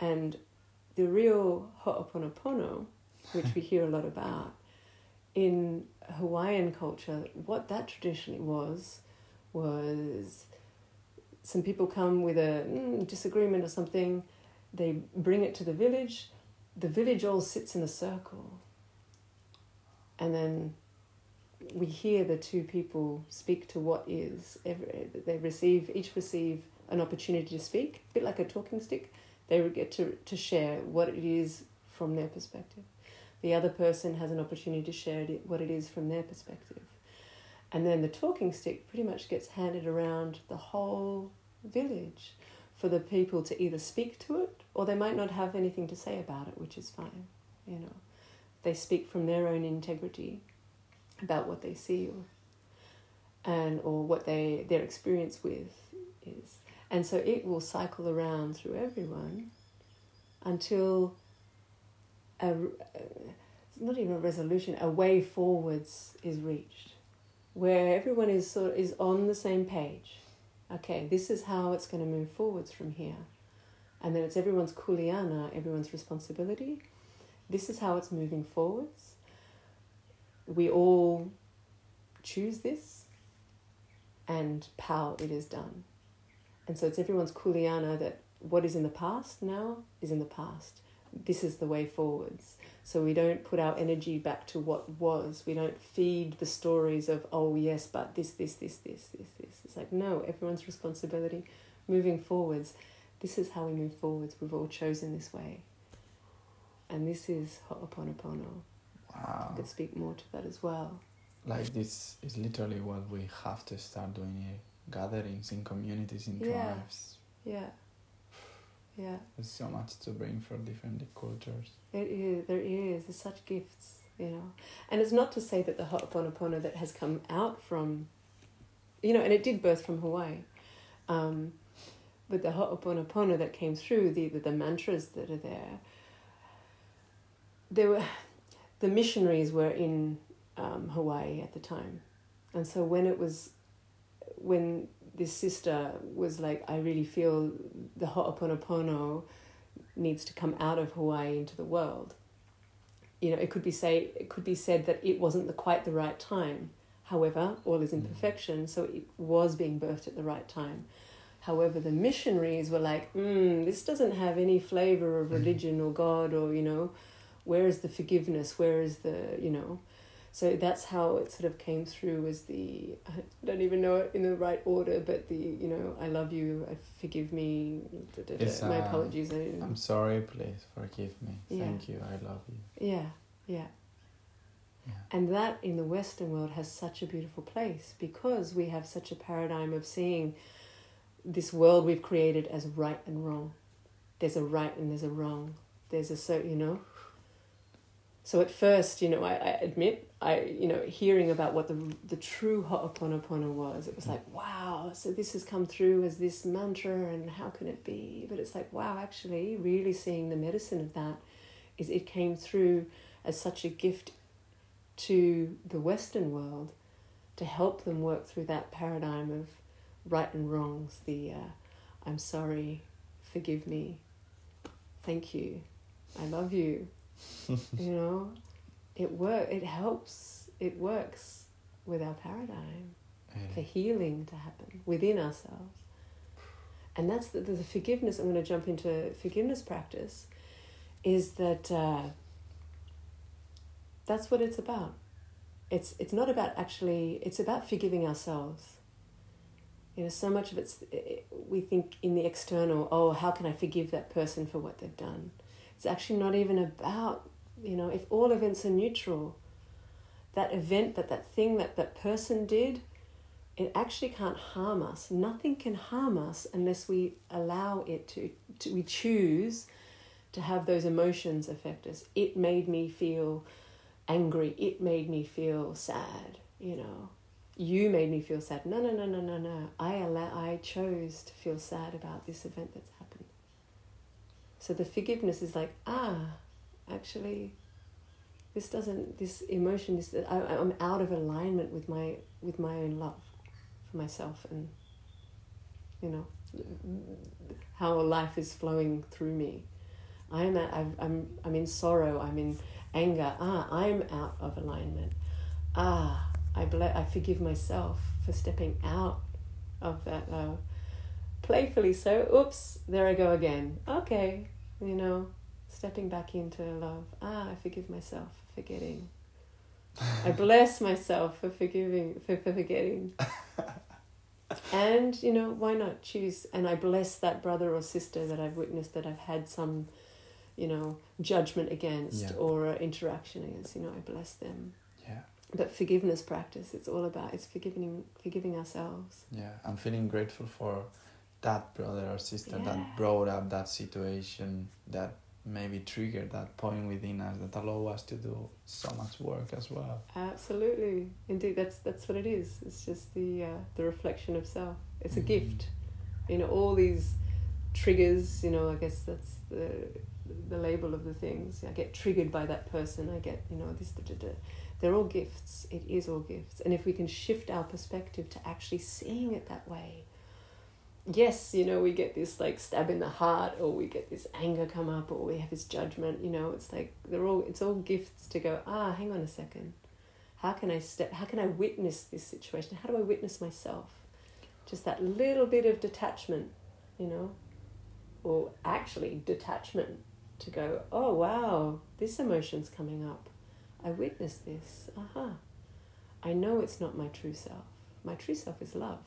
And the real ho'oponopono, which we hear a lot about, in Hawaiian culture, what that traditionally was, was some people come with a mm, disagreement or something, they bring it to the village, the village all sits in a circle, and then we hear the two people speak to what is. Every, they receive each receive an opportunity to speak, a bit like a talking stick. They get to to share what it is from their perspective. The other person has an opportunity to share what it is from their perspective. And then the talking stick pretty much gets handed around the whole village for the people to either speak to it or they might not have anything to say about it, which is fine. You know, they speak from their own integrity about what they see or, and or what they their experience with is. And so it will cycle around through everyone until a, uh, not even a resolution, a way forwards is reached, where everyone is sort of, is on the same page. Okay, this is how it's going to move forwards from here, and then it's everyone's kuleana, everyone's responsibility. This is how it's moving forwards. We all choose this, and pow, it is done. And so it's everyone's kuleana that what is in the past now is in the past this is the way forwards. So we don't put our energy back to what was. We don't feed the stories of, oh, yes, but this, this, this, this, this, this. It's like, no, everyone's responsibility. Moving forwards, this is how we move forwards. We've all chosen this way. And this is Ho'oponopono. Wow. I could speak more to that as well. Like, this is literally what we have to start doing here gatherings in communities, in Yeah. tribes. Yeah. Yeah. There's so much to bring for different cultures. It is. There is. There's such gifts, you know. And it's not to say that the Ho'oponopono that has come out from, you know, and it did birth from Hawaii, um, but the Ho'oponopono that came through, the, the the mantras that are there. There were, the missionaries were in um, Hawaii at the time, and so when it was, when this sister was like, I really feel the Ho'oponopono needs to come out of Hawaii into the world. You know, it could be say it could be said that it wasn't the, quite the right time. However, all is imperfection, so it was being birthed at the right time. However, the missionaries were like, mm, this doesn't have any flavor of religion or God or, you know, where is the forgiveness? Where is the, you know? So that's how it sort of came through as the, I don't even know it in the right order, but the, you know, I love you, I forgive me, da, da, da. My uh, apologies. I, I'm sorry, please forgive me. Yeah. Thank you, I love you. yeah, yeah. Yeah. And that in the Western world has such a beautiful place because we have such a paradigm of seeing this world we've created as right and wrong. There's a right and there's a wrong. There's a so you know. So at first, you know, I, I admit, I you know, hearing about what the the true Ho'oponopono was, it was like, wow, so this has come through as this mantra, and how can it be? But it's like, wow, actually, really seeing the medicine of that is it came through as such a gift to the Western world to help them work through that paradigm of right and wrongs, the uh, I'm sorry, forgive me, thank you, I love you. you know, it work. It helps. It works with our paradigm for healing to happen within ourselves. And that's the, the forgiveness. I'm going to jump into forgiveness practice. Is that uh, that's what it's about. It's it's not about actually. It's about forgiving ourselves. You know, so much of it's we think in the external. Oh, how can I forgive that person for what they've done? It's actually not even about you know if all events are neutral. That event, that that thing that that person did, it actually can't harm us. Nothing can harm us unless we allow it to, to we choose to have those emotions affect us. It made me feel angry. It made me feel sad, you know. You made me feel sad. No, no, no, no, no, no. I allow I chose to feel sad about this event that's happened. So the forgiveness is like, ah, actually this doesn't this emotion is I, I'm out of alignment with my with my own love for myself and you know how life is flowing through me i'm at, I've, i'm i'm in sorrow i'm in anger ah i'm out of alignment ah, I ble- I forgive myself for stepping out of that love. Playfully so, oops, there I go again. Okay, you know, stepping back into love. Ah, I forgive myself for forgetting. I bless myself for forgiving for, for forgetting. and you know, why not choose and I bless that brother or sister that I've witnessed that I've had some, you know, judgment against Yeah. or uh, interaction against, you know, I bless them. Yeah. But forgiveness practice, it's all about it's forgiving forgiving ourselves. Yeah, I'm feeling grateful for that brother or sister Yeah. that brought up that situation that maybe trigger that point within us that allow us to do so much work as well. Absolutely, indeed, that's that's what it is. It's just the uh, the reflection of self. It's a Mhm. gift, you know. All these triggers, you know. I guess that's the the label of the things. I get triggered by that person. I get, you know, this. Da, da, da. They're all gifts. It is all gifts, and if we can shift our perspective to actually seeing it that way. Yes, you know, we get this like stab in the heart, or we get this anger come up, or we have this judgment. You know, it's like they're all. It's all gifts to go. Ah, hang on a second how can I step how can I witness this situation? How do I witness myself? Just that little bit of detachment, you know, or actually detachment to go, oh wow, this emotion's coming up. I witness this. Aha. I know it's not my true self. My true self is love.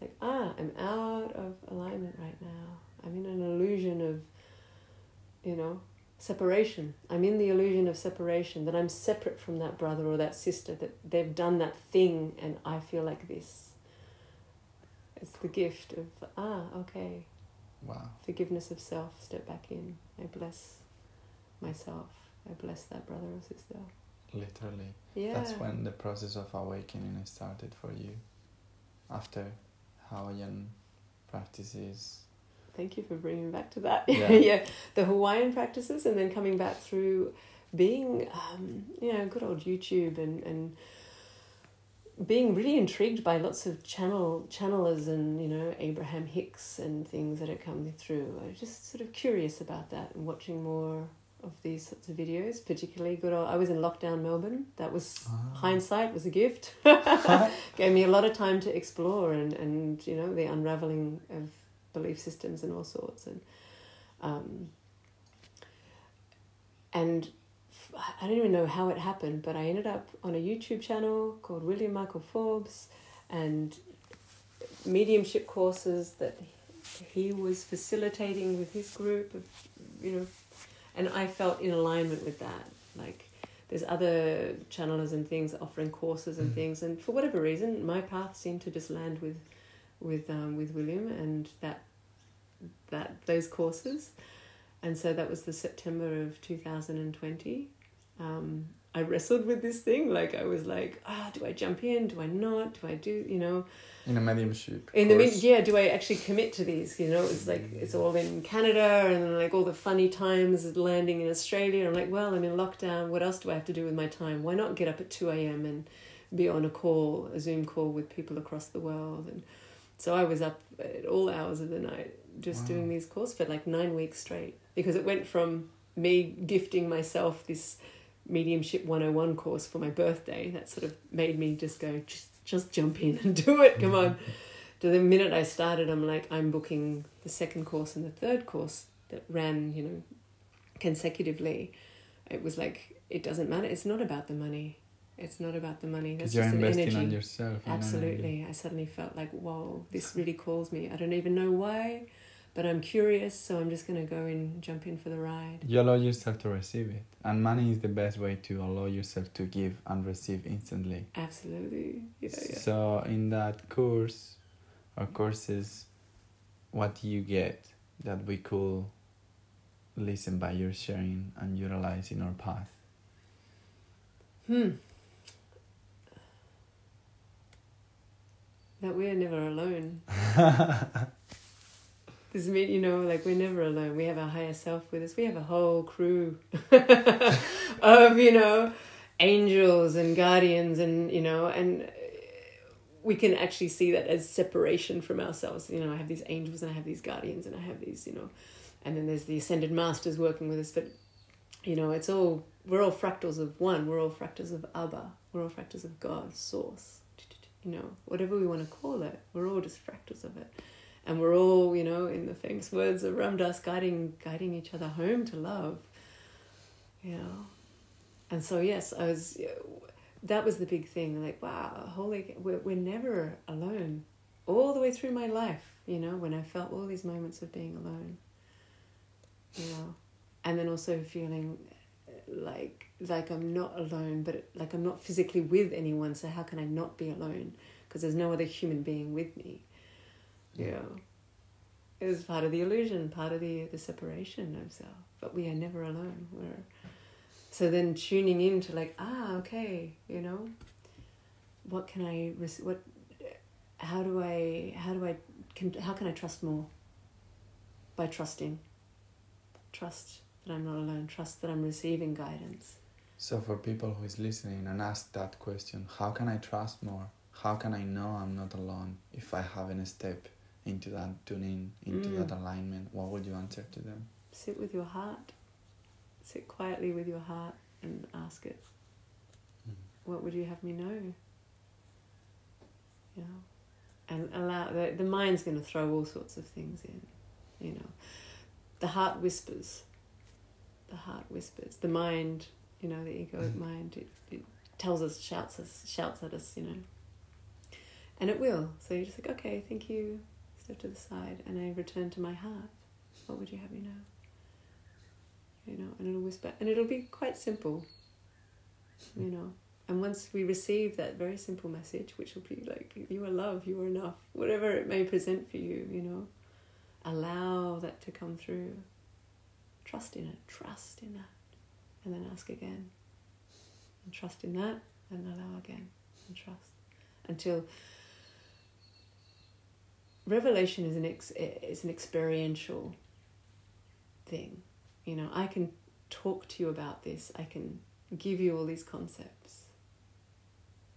It's like, ah, I'm out of alignment right now. I'm in an illusion of, you know, separation. I'm in the illusion of separation, that I'm separate from that brother or that sister, that they've done that thing and I feel like this. It's the gift of, ah, okay, Wow. forgiveness of self, step back in. I bless myself. I bless that brother or sister. Literally. Yeah. That's when the process of awakening started for you. After Hawaiian practices. Thank you for bringing back to that. Yeah. Yeah. the Hawaiian practices, and then coming back through being, um, you know, good old YouTube and and being really intrigued by lots of channel channelers and you know Abraham Hicks and things that are coming through. I was just sort of curious about that and watching more of these sorts of videos. Particularly good old. I was in lockdown Melbourne. That was hindsight was a gift. Gave me a lot of time to explore and and you know the unraveling of belief systems and all sorts and um, and f- I don't even know how it happened, but I ended up on a YouTube channel called William Michael Forbes and mediumship courses that he was facilitating with his group of you know and I felt in alignment with that. Like there's other channelers and things offering courses and Mm. things and for whatever reason my path seemed to just land with with um, with William and that that those courses. And so that was the September of 2020 um, I wrestled with this thing. Like I was like ah do I jump in? Do I not? Do I do you know In a mediumship. in the mid, yeah, do I actually commit to these? You know, it's like it's all in Canada and then like all the funny times landing in Australia. I'm like, well, I'm in lockdown. What else do I have to do with my time? Why not get up at two a.m. and be on a call, a Zoom call with people across the world? And so I was up at all hours of the night just Wow. doing these courses for like nine weeks straight because it went from me gifting myself this mediumship 101 course for my birthday that sort of made me just go just just jump in and do it come on to the minute i started i'm like i'm booking the second course and the third course that ran you know consecutively it was like it doesn't matter it's not about the money it's not about the money that's just an energy on yourself. energy. Absolutely. I suddenly felt like, whoa, this really calls me. I don't even know why, but I'm curious, so I'm just going to go and jump in for the ride. You allow yourself to receive it. And money is the best way to allow yourself to give and receive instantly. Absolutely. Yeah, yeah. So in that course or courses, what do you get that we could listen by your sharing and utilize in our path? Hmm. That we're never alone. This mean, you know, like we're never alone. We have our higher self with us. We have a whole crew of, you know, angels and guardians, and you know, and we can actually see that as separation from ourselves. You know, I have these angels and I have these guardians and I have these, you know, and then there's the ascended masters working with us. But you know, it's all we're all fractals of one. We're all fractals of Abba. We're all fractals of God, Source. You know, whatever we want to call it, we're all just fractals of it, and we're all, you know, in the famous words of Ram Dass, guiding guiding each other home to love. You know, and so yes, I was. That was the big thing. Like, wow, holy, we're we're never alone, all the way through my life. You know, when I felt all these moments of being alone. You know, and then also feeling like like I'm not alone, but like I'm not physically with anyone. So how can I not be alone? Because there's no other human being with me. Yeah, it was part of the illusion, part of the the separation of self. But we are never alone. We're so then tuning in to like ah okay, you know, what can I what how do I how do I can how can I trust more? By trusting. Trust that I'm not alone. Trust that I'm receiving guidance. So for people who is listening and ask that question, how can I trust more? How can I know I'm not alone if I haven't stepped into that tuning, into mm. that alignment? What would you answer to them? Sit with your heart. Sit quietly with your heart and ask it. Mm. What would you have me know? You know, and allow the the mind's going to throw all sorts of things in. You know, the heart whispers the heart whispers. The mind, you know, the egoic mm. mind, it, it tells us, shouts us, shouts at us, you know. And it will. So you're just like, okay, thank you. To the side, and I return to my heart. What would you have me know? You know, and it'll whisper, and it'll be quite simple. You know, and once we receive that very simple message, which will be like, you are love, you are enough, whatever it may present for you, you know, allow that to come through Trust in it, trust in that. And then ask again. And trust in that, and allow again. And trust. Until revelation is an ex- is an experiential thing. You know, I can talk to you about this. I can give you all these concepts.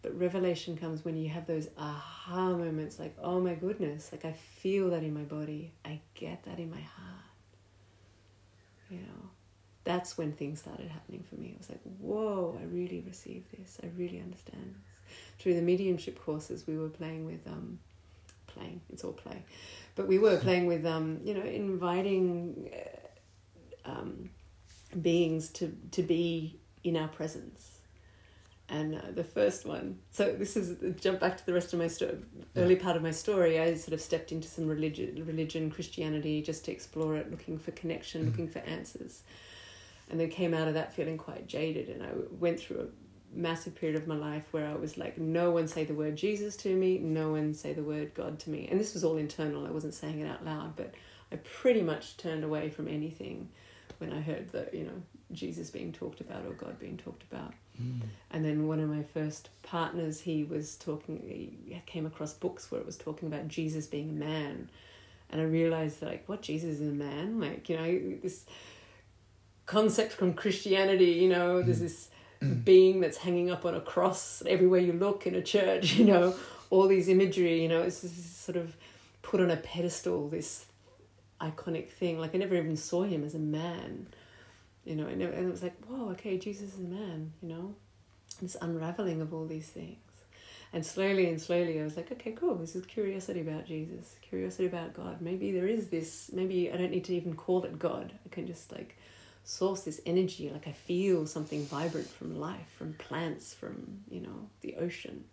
But revelation comes when you have those aha moments like, oh my goodness, like I feel that in my body. I get that in my heart you know that's when things started happening for me it was like whoa i really receive this i really understand this through the mediumship courses we were playing with um playing. It's all play. But we were playing with um you know inviting uh, um beings to to be in our presence. And uh, the first one so this is jump back to the rest of my story early part of my story i sort of stepped into some religion religion christianity just to explore it looking for connection looking for answers. And then came out of that feeling quite jaded and i went through a massive period of my life where i was like no one say the word jesus to me no one say the word god to me and this was all internal i wasn't saying it out loud but i pretty much turned away from anything when i heard that you know jesus being talked about or god being talked about Mm. And then one of my first partners, he was talking, he came across books where it was talking about Jesus being a man. And I realized that, like, what, Jesus is a man? Like, you know, this concept from Christianity, you know, there's mm. this. Mm. being that's hanging up on a cross everywhere you look in a church, you know, all these imagery, you know, it's sort of put on a pedestal, this iconic thing. Like, I never even saw him as a man you know, and it was like, whoa, okay, Jesus is a man, you know, this unraveling of all these things. And slowly and slowly, I was like, okay, cool. This is curiosity about Jesus, curiosity about God. Maybe there is this. Maybe I don't need to even call it God. I can just like source this energy. Like I feel something vibrant from life, from plants, from you know the ocean.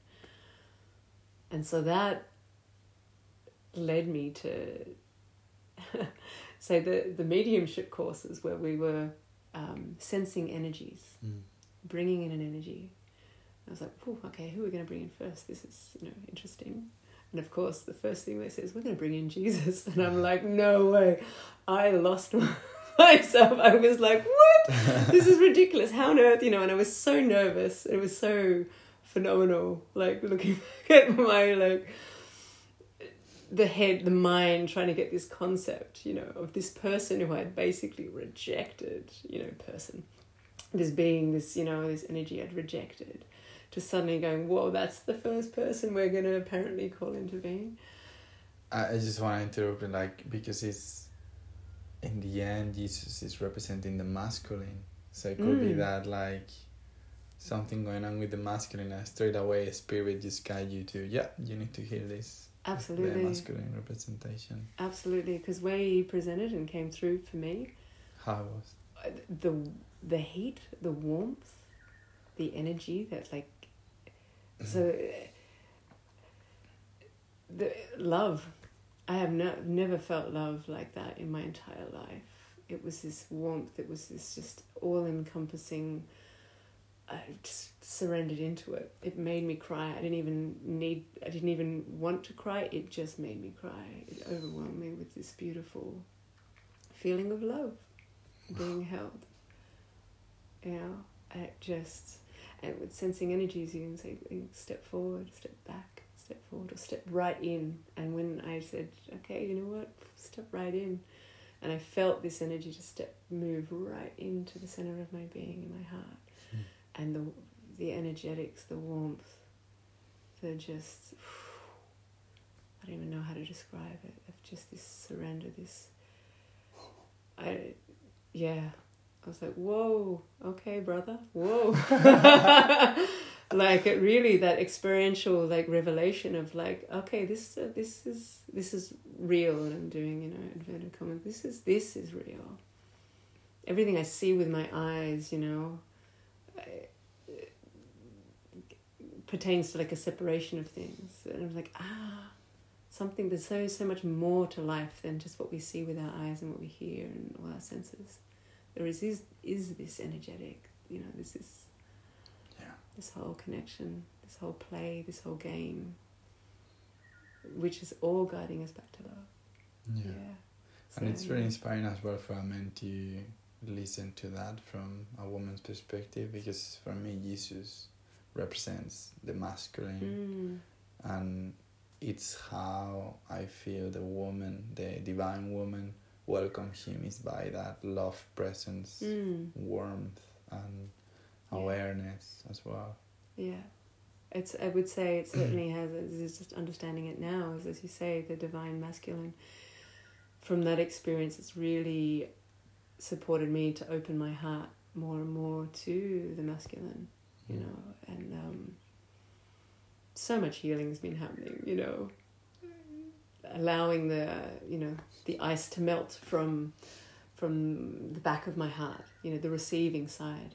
And so that led me to say the the mediumship courses where we were um, sensing energies, mm. bringing in an energy. I was like, oh, okay, who are we going to bring in first? This is, you know, interesting. And of course, the first thing they say is, we're going to bring in Jesus. And I'm like, no way. I lost myself. I was like, what? this is ridiculous. How on earth, you know? And I was so nervous. It was so phenomenal. Like, looking back at my, like, the head, the mind trying to get this concept, you know, of this person who I had basically rejected, you know, person, this being, this, you know, this energy I'd rejected, to suddenly going, whoa, that's the first person we're going to apparently call into being. I just want to interrupt, like, because it's, in the end, Jesus is representing the masculine So it could be Mm. that like something going on with the masculine and straight away a spirit just guide you to yeah, you need to hear this. absolutely The masculine representation. absolutely. Because where you presented and came through for me, How it was. uh, the the heat, the warmth, the energy that like so uh, the love. I have no, never felt love like that in my entire life. It was this warmth. It was this just all encompassing. I just surrendered into it. It made me cry. I didn't even need. I didn't even want to cry. It just made me cry. It overwhelmed me with this beautiful feeling of love, being held. You know, it just and with sensing energies, you can say step forward, step back, step forward, or step right in. And when I said, okay, you know what, step right in, and I felt this energy to step, move right into the center of my being in my heart, Mm. and the the energetics, the warmth, the just. I don't even know how to describe it. Of just this surrender, this. I, yeah, I was like, whoa, okay, brother, whoa. like it really that experiential like revelation of like, okay, this uh, this is this is real, and I'm doing you know inverted commas. This is this is real. Everything I see with my eyes, you know, I, pertains to like a separation of things, and I'm like, ah, something. There's so so much more to life than just what we see with our eyes and what we hear and all our senses there is is, is this energetic you know this is. This whole connection this whole play this whole game which is all guiding us back to love Yeah. yeah, And it's very yeah. inspiring as well for a man to listen to that from a woman's perspective because for me Jesus represents the masculine mm, and it's how I feel the woman, the divine woman, welcome him is by that love, presence, mm, warmth, and Yeah. awareness as well. yeah. It's i would say it certainly has it's just understanding it now is as you say the divine masculine. From that experience it's really supported me to open my heart more and more to the masculine you know, and um, so much healing has been happening, you know, allowing the, you know, the ice to melt from, from the back of my heart, you know, the receiving side,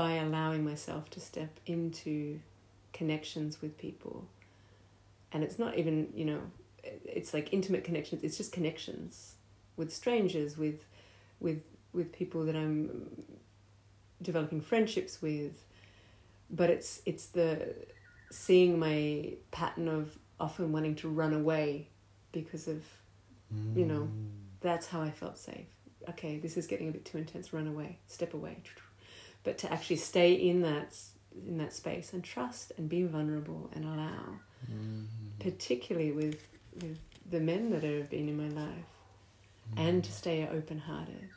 by allowing myself to step into connections with people, and it's not even, you know, it's like intimate connections. It's just connections with strangers, with, with, with people that I'm developing friendships with but it's it's the seeing my pattern of often wanting to run away because of you know, mm. that's how I felt safe. Okay, this is getting a bit too intense. Run away, step away. But to actually stay in that in that space and trust and be vulnerable and allow, Mm. particularly with with the men that have been in my life, and to stay open hearted,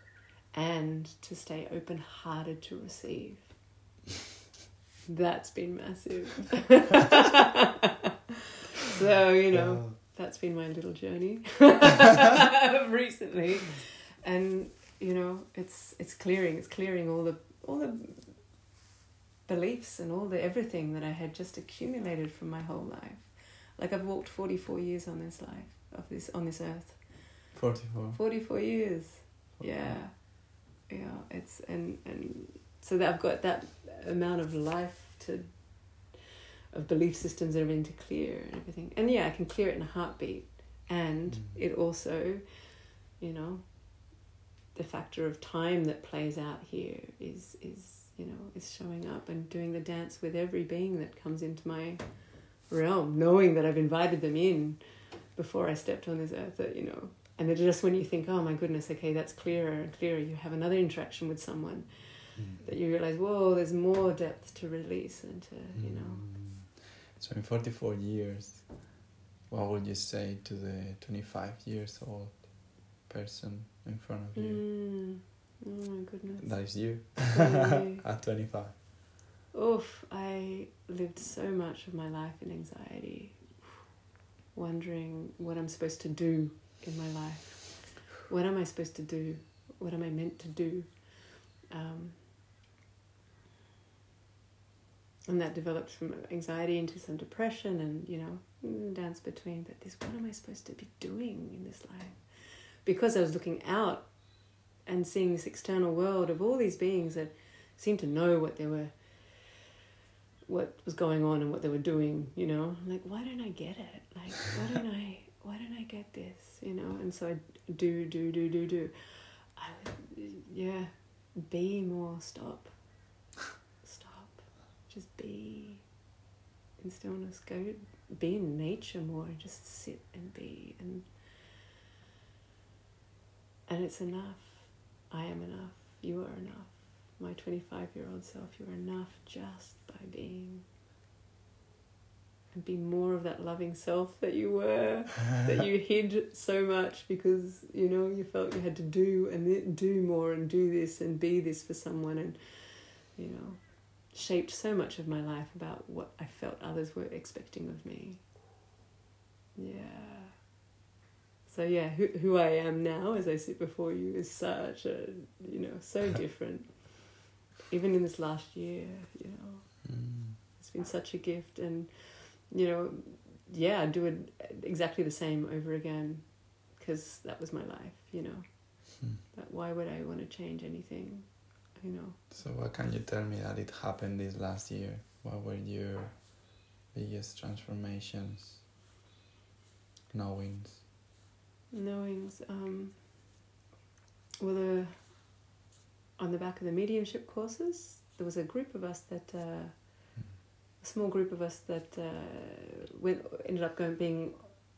and to stay open hearted to receive. That's been massive. so, you know, that's been my little journey recently. And, you know, it's it's clearing, it's clearing all the all the beliefs and all the everything that I had just accumulated from my whole life. Like I've walked 44 years on this life of this on this earth. 44. 44 years. Yeah. Yeah, it's and and so that I've got that amount of life to of belief systems and everything to clear and everything. And yeah, I can clear it in a heartbeat. And Mm. it also, you know, the factor of time that plays out here is is, you know, is showing up and doing the dance with every being that comes into my realm, knowing that I've invited them in before I stepped on this earth that, you know, and then just when you think, oh my goodness, okay, that's clearer and clearer, you have another interaction with someone Mm. that you realize, whoa, there's more depth to release and to, you know. Mm. So in 44 years, what would you say to the 25 years old person in front of you. Mm. Oh my goodness. That is you. At 25. Oof, I lived so much of my life in anxiety, wondering what I'm supposed to do in my life. What am I supposed to do? What am I meant to do? Um, and that developed from anxiety into some depression and, you know, mm, dance between. But this, what am I supposed to be doing in this life? Because i was looking out and seeing this external world of all these beings that seemed to know what they were what was going on and what they were doing you know? I'm like why don't i get it? Like why don't i why don't i get this you know? And so i do do do do do. I yeah be more. Stop. Stop. Just be in stillness. Go be in nature more. Just sit and be and and it's enough i am enough you are enough my 25 year old self you are enough just by being and be more of that loving self that you were that you hid so much because you know you felt you had to do and do more and do this and be this for someone and you know shaped so much of my life about what I felt others were expecting of me. Yeah. So yeah, who who I am now as I sit before you is such a you know so different. Even in this last year, you know, Mm. it's been such a gift, and you know, yeah, I'd do it exactly the same over again, because that was my life, you know. Hmm. But why would I want to change anything, you know? So what can you tell me that it happened this last year? What were your biggest transformations, knowings? Knowings um well the on the back of the mediumship courses there was a group of us that uh, a small group of us that uh, went ended up going being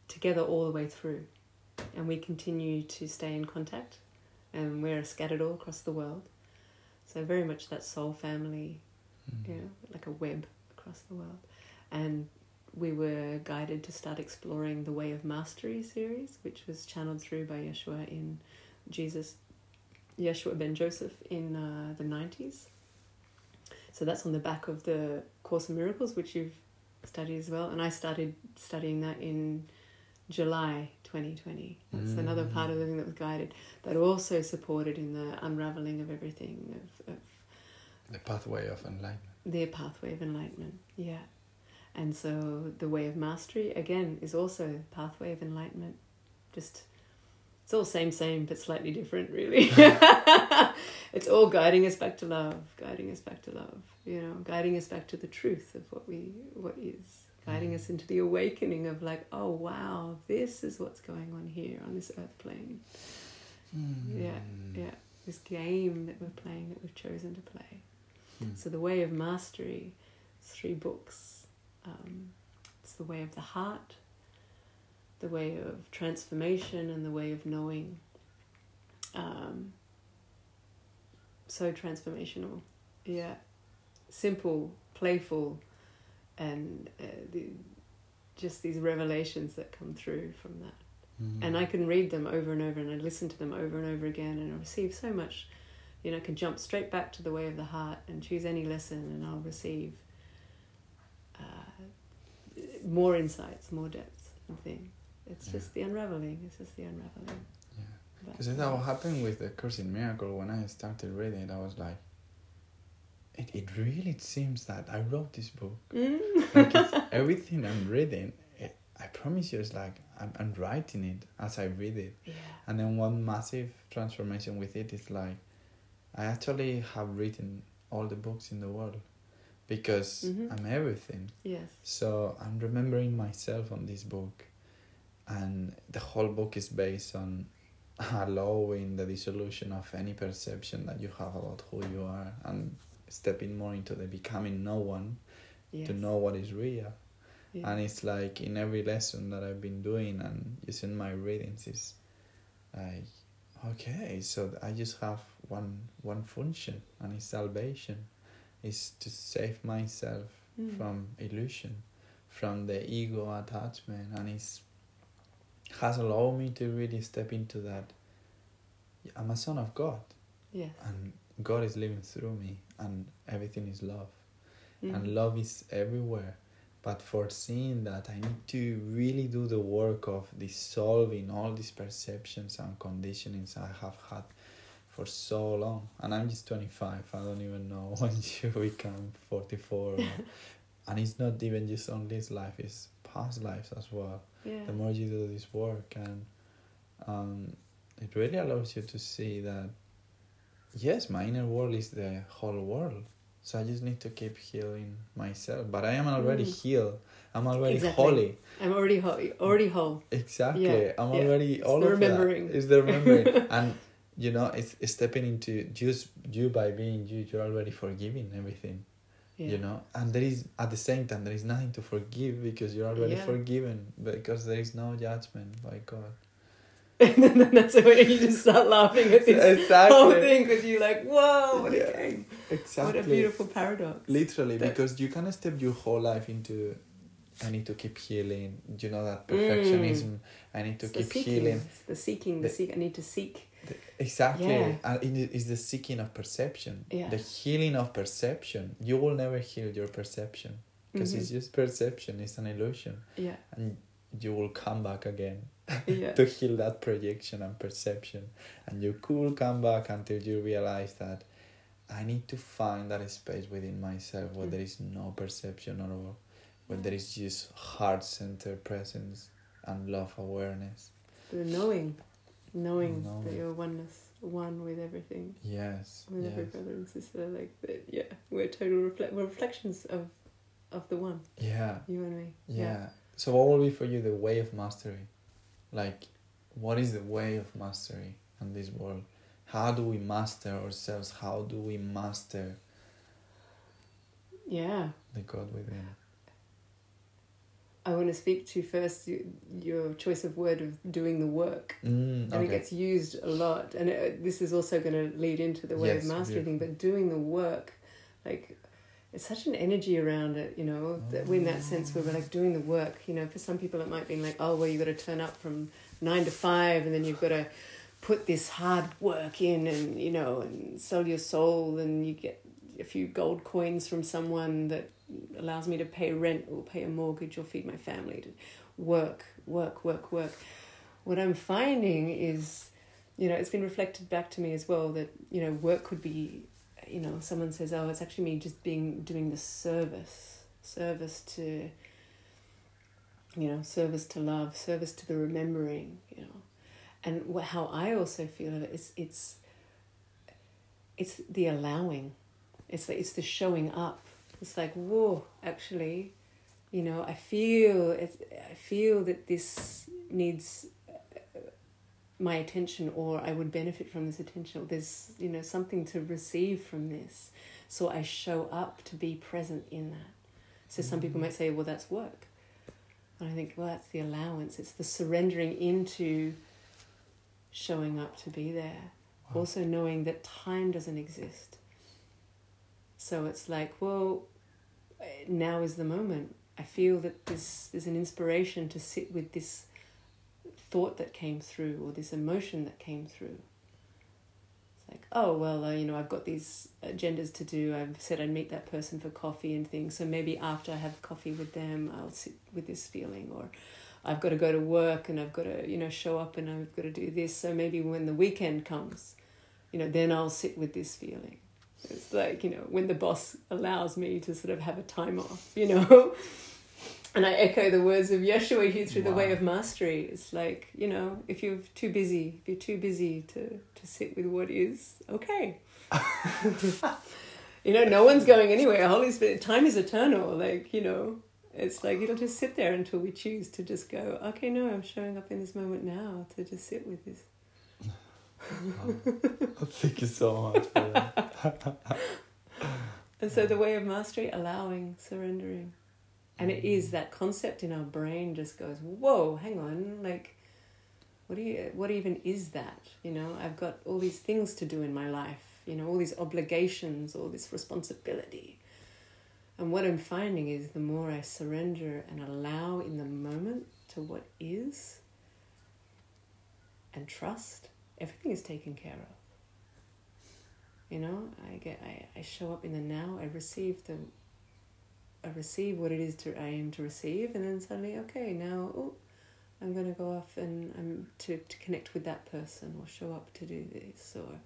together all the way through and we continue to stay in contact and we're scattered all across the world so very much that soul family Mm. you know, like a web across the world. And we were guided to start exploring the Way of Mastery series, which was channeled through by Yeshua in Jesus, Yeshua ben Joseph in uh, the 90s. So that's on the back of the Course in Miracles, which you've studied as well. And I started studying that in July 2020. That's another part of the thing that was guided, that also supported in the unraveling of everything, of, of The pathway of enlightenment. their pathway of enlightenment yeah and so the way of mastery again is also pathway of enlightenment. Just it's all same same but slightly different really. It's all guiding us back to love guiding us back to love you know guiding us back to the truth of what we what is guiding us into the awakening of like oh wow this is what's going on here on this earth plane. Yeah yeah this game that we're playing that we've chosen to play. Mm. so the way of mastery, three books. Um, it's the way of the heart, the way of transformation, and the way of knowing. Um, so transformational, yeah. Simple, playful, and uh, the, just these revelations that come through from that. Mm. And I can read them over and over, and I listen to them over and over again, and I receive so much. You know, I can jump straight back to the way of the heart and choose any lesson, and I'll receive more insights, more depth and thing. It's Yeah. just the unraveling. It's just the unraveling. Yeah. Because that what happened with the Course in Miracle when I started reading it, I was like, it, it really seems that I wrote this book. Mm. Like everything I'm reading, it, I promise you, it's like I'm, I'm writing it as I read it. yeah. And then one massive transformation with it is like, I actually have written all the books in the world because Mhm. I'm everything. Yes. So I'm remembering myself on this book, and the whole book is based on allowing the dissolution of any perception that you have about who you are and stepping more into the becoming no one Yes. to know what is real. Yeah. And it's like in every lesson that I've been doing and using my readings is like okay, so I just have one one function and it's salvation. Is to save myself Mm. from illusion, from the ego attachment, and it's has allowed me to really step into that. I'm a son of God, Yes. and God is living through me, and everything is love, Mm. and love is everywhere. But for seeing that, I need to really do the work of dissolving all these perceptions and conditionings I have had for so long, and I'm just twenty five. I don't even know when you become forty four, and it's not even just on this life; it's past lives as well. Yeah. The more you do this work, and um, it really allows you to see that yes, my inner world is the whole world. So I just need to keep healing myself. But I am already Mm. healed. I'm already Exactly. holy. I'm already whole. Already whole. Exactly. Yeah, I'm yeah. already It's all the of remembering. that. It's the remembering. and you know, it's, it's stepping into just you by being you. You're already forgiving everything. Yeah. You know, and there is at the same time there is nothing to forgive because you're already Yeah. forgiven because there is no judgment by God. and then that's when you just start laughing at this Exactly. whole thing because you're like, whoa, what a Yeah. game. Exactly. What a beautiful paradox. Literally, That- because you can step your whole life into. I need to keep healing. You know that perfectionism. I need to Mm. It's the keep seeking. healing. It's the seeking. The The- seek. I need to seek. Exactly. Yeah. And it is the seeking of perception. Yeah. The healing of perception. You will never heal your perception because it's Mhm. just perception, it's an illusion. Yeah. And you will come back again Yeah. to heal that projection and perception. And you could come back until you realize that I need to find that space within myself where Mm. there is no perception at all, where there is just heart centered presence and love awareness. The knowing, knowing that you're oneness, one with everything, Yes. with every brother and sister. Like that. Yeah. We're total reflect. We're reflections of, of the one. Yeah. You and me. Yeah. So what will be for you the way of mastery? Like what is the way of mastery in this world? How do we master ourselves? How do we master Yeah. the God within? I want to speak to first your choice of word of doing the work. Mm, And it gets used a lot. And it, this is also going to lead into the way Yes, of mastery thing, but doing the work, like, it's such an energy around it, you know, that in that sense where we're like doing the work, you know, for some people it might be like, oh, well, you've got to turn up from nine to five and then you've got to put this hard work in and, you know, and sell your soul and you get a few gold coins from someone that allows me to pay rent or pay a mortgage or feed my family to work, work, work, work. What I'm finding is, you know, it's been reflected back to me as well that, you know, work could be, you know, someone says, oh, it's actually me just being, doing the service, service to, you know, service to love, service to the remembering, you know. And wh- how I also feel of it is, it's, it's the allowing. It's the, it's the showing up. It's like, whoa, actually, you know, I feel it. I feel that this needs uh, my attention, or I would benefit from this attention. Or there's, you know, something to receive from this, so I show up to be present in that. So some people might say, well, that's work. And I think, well, that's the allowance. It's the surrendering into showing up to be there. Wow. Also knowing that time doesn't exist. So it's like, well, now is the moment. I feel that this is an inspiration to sit with this thought that came through or this emotion that came through. It's like, oh well, uh, you know, I've got these agendas to do. I've said I'd meet that person for coffee and things. So maybe after I have coffee with them, I'll sit with this feeling. Or I've got to go to work and I've got to, you know, show up and I've got to do this. So maybe when the weekend comes, you know, then I'll sit with this feeling. It's like, you know, when the boss allows me to sort of have a time off, you know. And I echo the words of Yeshua here through the way of mastery. It's like, you know, if you're too busy, if you're too busy to, to sit with what is, okay. you know, no one's going anywhere. Holy Spirit, time is eternal. Like, you know, it's like it'll just sit there until we choose to just go, okay, no, I'm showing up in this moment now to just sit with this. Thank you so much for that. And so the way of mastery, allowing, surrendering. And it is that concept in our brain just goes, whoa, hang on, like what do you what even is that? You know, I've got all these things to do in my life, you know, all these obligations, all this responsibility. And what I'm finding is the more I surrender and allow in the moment to what is and trust, everything is taken care of. You know, I get I, I show up in the now, I receive the I receive what it is to I am to receive and then suddenly, okay, now oh I'm gonna go off and I'm to, to connect with that person or show up to do this or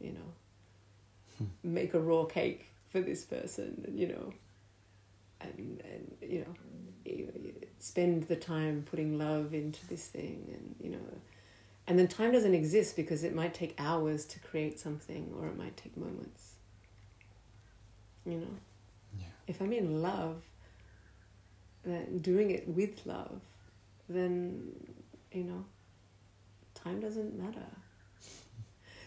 you know, hmm. make a raw cake for this person, and you know, and and you know, spend the time putting love into this thing, and you know, and then time doesn't exist because it might take hours to create something, or it might take moments. You know, Yeah. if I'm in love, then doing it with love, then you know, time doesn't matter.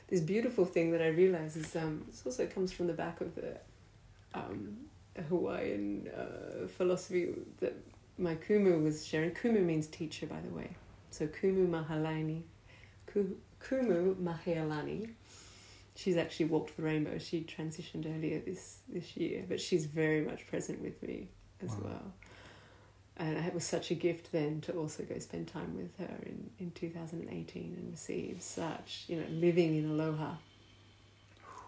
This beautiful thing that I realize is um, this also comes from the back of the um, Hawaiian uh, philosophy that my kumu was sharing. Kumu means teacher, by the way. So kumu mahalani, Ku- kumu Mahialani. She's actually walked the rainbow. She transitioned earlier this this year, but she's very much present with me as Wow. well. And it was such a gift then to also go spend time with her in, in 2018 and receive such, you know, living in aloha,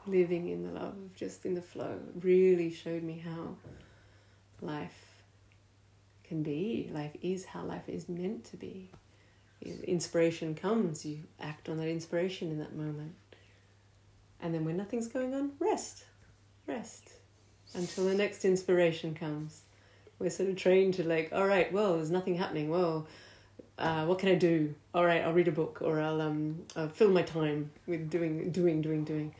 living in the love, just in the flow, really showed me how life can be. Life is how life is meant to be. Inspiration comes, you act on that inspiration in that moment. And then when nothing's going on, rest. Rest. Until the next inspiration comes. We're sort of trained to like all right well there's nothing happening. Well uh, what can i do? All right i'll read a book or i'll um, uh, fill my time with doing doing doing doing.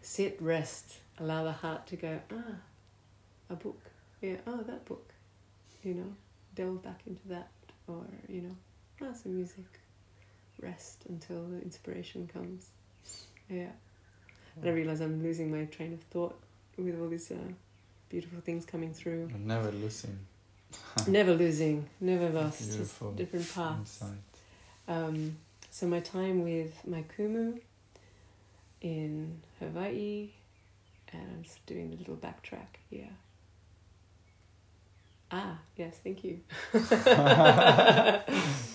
Sit rest allow the heart to go ah a book. Yeah oh that book. You know delve back into that or you know ah some music. Rest until the inspiration comes. Yeah. And i realize i'm losing my train of thought with all these uh, beautiful things coming through. You're never losing. Never losing, never lost, Beautiful just different paths. Um, so my time with my kumu in Hawaii, and I'm just doing the little backtrack here. Ah, yes, thank you.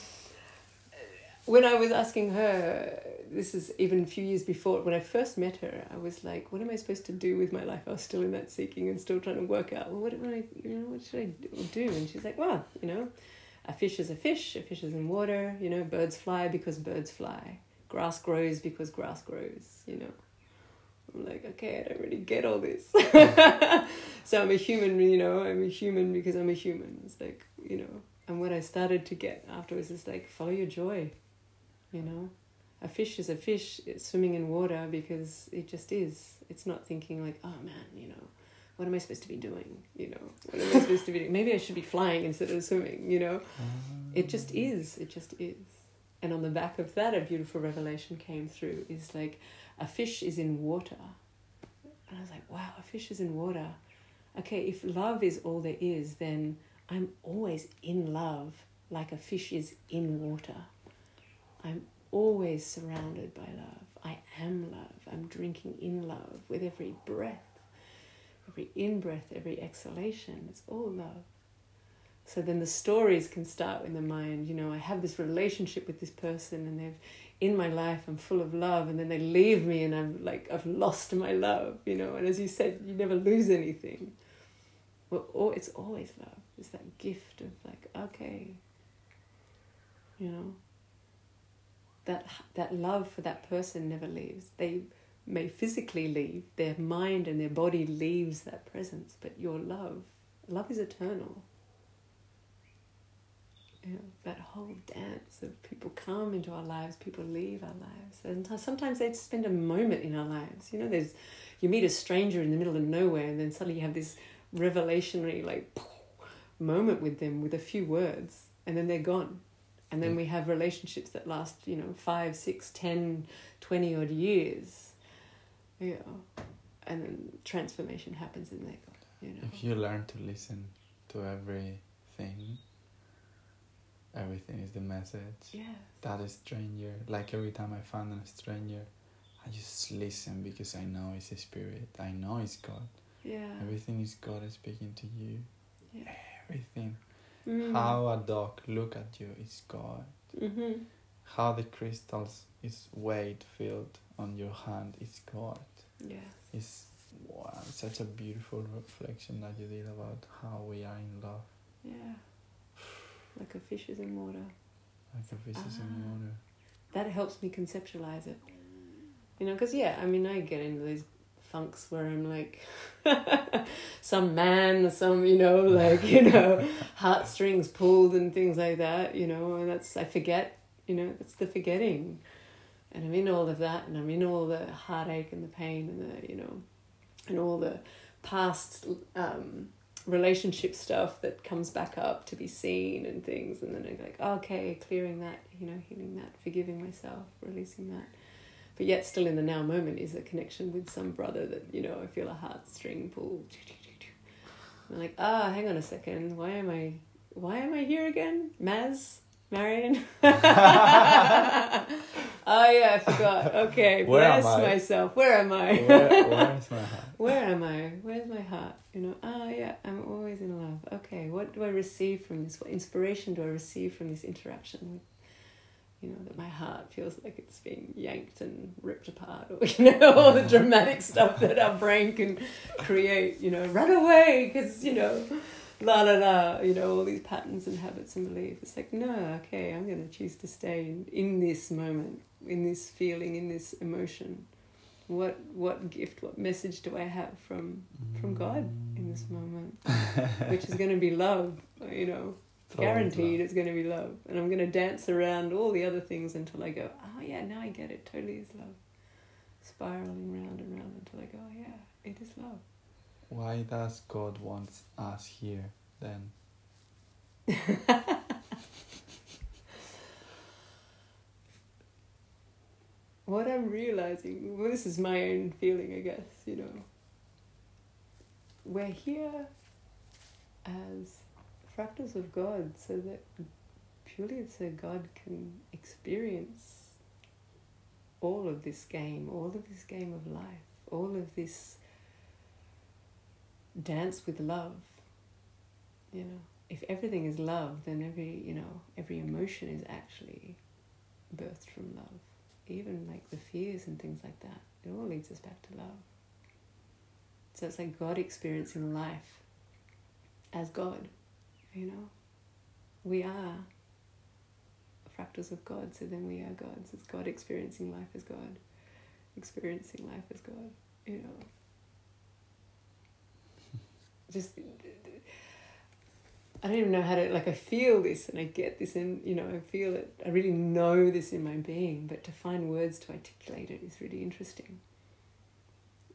when I was asking her, this is even a few years before, when I first met her, I was like, what am I supposed to do with my life? I was still in that seeking and still trying to work out, well, what, am I, you know, what should I do? And she's like, well, you know, a fish is a fish, a fish is in water, you know, birds fly because birds fly, grass grows because grass grows, you know. I'm like, okay, I don't really get all this. so I'm a human, you know, I'm a human because I'm a human. It's like, you know, and what I started to get afterwards is like, follow your joy, you know. A fish is a fish swimming in water because it just is. It's not thinking like, oh man, you know, what am I supposed to be doing? You know, what am I supposed to be doing? Maybe I should be flying instead of swimming, you know. It ah. just is. It just is. And on the back of that, a beautiful revelation came through is like, a fish is in water. And I was like, wow, a fish is in water. Okay, if love is all there is, then I'm always in love like a fish is in water. I'm always surrounded by love. I am love. I'm drinking in love with every breath, every in breath, every exhalation. It's all love. So then the stories can start in the mind. You know, I have this relationship with this person and they've in my life I'm full of love and then they leave me and I'm like I've lost my love, you know, and as you said, you never lose anything. Well oh, it's always love. It's that gift of like, okay, you know, that that love for that person never leaves. They may physically leave, their mind and their body leaves that presence, but your love, love is eternal you know, that whole dance of people come into our lives, people leave our lives, and sometimes they spend a moment in our lives. You know, there's you meet a stranger in the middle of nowhere, and then suddenly you have this revelationary like moment with them with a few words, and then they're gone. And then we have relationships that last, you know, five, six, ten, twenty odd years. Know, and then transformation happens in they go. You know. If you learn to listen to everything, everything is the message. Yeah. That is stranger. Like every time I find a stranger, I just listen because I know it's a spirit. I know it's God. Yeah. Everything is God is speaking to you. Yeah. Everything. Mm. How a dog look at you is God. Mm-hmm. How the crystals is weight filled on your hand is God. Yeah. It's wow, such a beautiful reflection that you did about how we are in love. Yeah. Like a fish is in water. Like a fish is in Ah. water. That helps me conceptualize it. You know, because yeah, I mean, I get into these funks where I'm like some man, some you know, like you know, heartstrings pulled and things like that. You know, and that's I forget. You know, that's the forgetting, and I'm in all of that, and I'm in all the heartache and the pain and the you know, and all the past um, relationship stuff that comes back up to be seen and things, and then I'm like, okay, clearing that, you know, healing that, forgiving myself, releasing that but yet still in the now moment is a connection with some brother that you know I feel a heartstring pull. I'm like, ah, oh, hang on a second, why am I, why am I here again, Maz? Marion. oh yeah, I forgot. Okay, Where bless myself. Where am I? Where, where is my heart? Where am I? Where's my heart? You know, oh yeah, I'm always in love. Okay, what do I receive from this? What inspiration do I receive from this interaction with you know, that my heart feels like it's being yanked and ripped apart, or, you know, all the dramatic stuff that our brain can create, you know, run away, because, you know, la la la, you know, all these patterns and habits and beliefs. It's like, no, okay, I'm going to choose to stay in, in this moment, in this feeling, in this emotion. What what gift, what message do I have from from God in this moment, which is going to be love, you know, Guaranteed it's going to be love. And I'm going to dance around all the other things until I go, oh yeah, now I get it. Totally is love. Spiraling round and round until I go, oh yeah, it is love. Why does God want us here then? what I'm realizing, well, this is my own feeling, I guess, you know. We're here fractals of God so that purely so God can experience all of this game, all of this game of life, all of this dance with love. You know, if everything is love, then every, you know, every emotion is actually birthed from love. Even like the fears and things like that, it all leads us back to love. So it's like God experiencing life as God you know, we are fractals of God, so then we are gods. It's God experiencing life as God, experiencing life as God, you know. Just, I don't even know how to, like, I feel this and I get this, and, you know, I feel it, I really know this in my being, but to find words to articulate it is really interesting.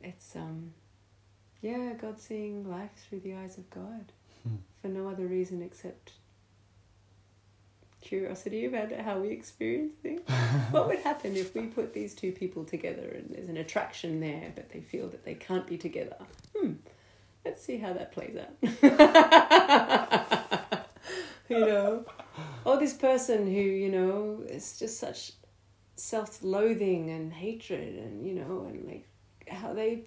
It's, um, yeah, God seeing life through the eyes of God for no other reason except curiosity about how we experience things. what would happen if we put these two people together and there's an attraction there, but they feel that they can't be together? Hmm, let's see how that plays out. you know, or this person who, you know, is just such self loathing and hatred and, you know, and like how they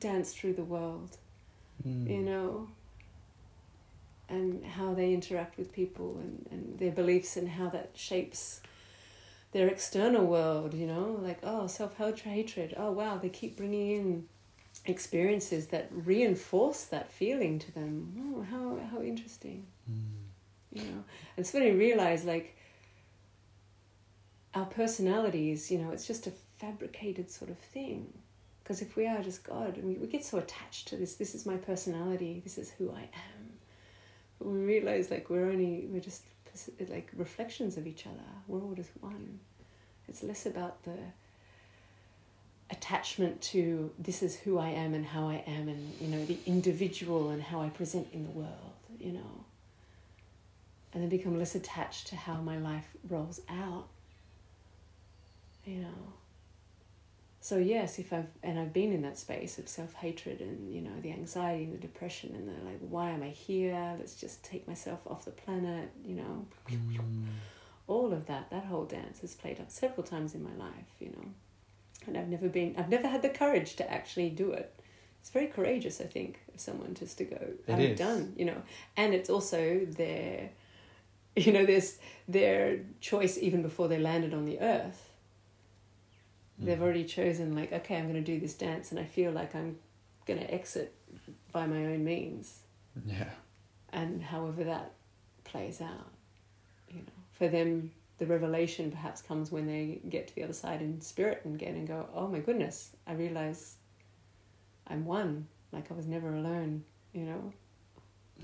dance through the world, mm. you know and how they interact with people and, and their beliefs and how that shapes their external world, you know, like, oh, self hatred. Oh, wow, they keep bringing in experiences that reinforce that feeling to them. Oh, how, how interesting. Mm. You know, and you realize, like, our personalities, you know, it's just a fabricated sort of thing. Because if we are just God, we, we get so attached to this, this is my personality, this is who I am we realize like we're only we're just like reflections of each other. We're all just one. It's less about the attachment to this is who i am and how i am and you know the individual and how i present in the world you know. And then become less attached to how my life rolls out you know so yes if i've and i've been in that space of self-hatred and you know the anxiety and the depression and the like why am i here? Let's just take myself off the planet you know. Mm. all of that that whole dance has played out several times in my life you know. And i've never been i've never had the courage to actually do it. It's very courageous i think of someone just to go it i'm is. done you know. And it's also their you know there's their choice even before they landed on the earth They've mm. already chosen, like, okay, I'm going to do this dance, and I feel like I'm going to exit by my own means. Yeah. And however that plays out, you know, for them, the revelation perhaps comes when they get to the other side in spirit and get and go, oh my goodness, I realize I'm one. Like I was never alone, you know.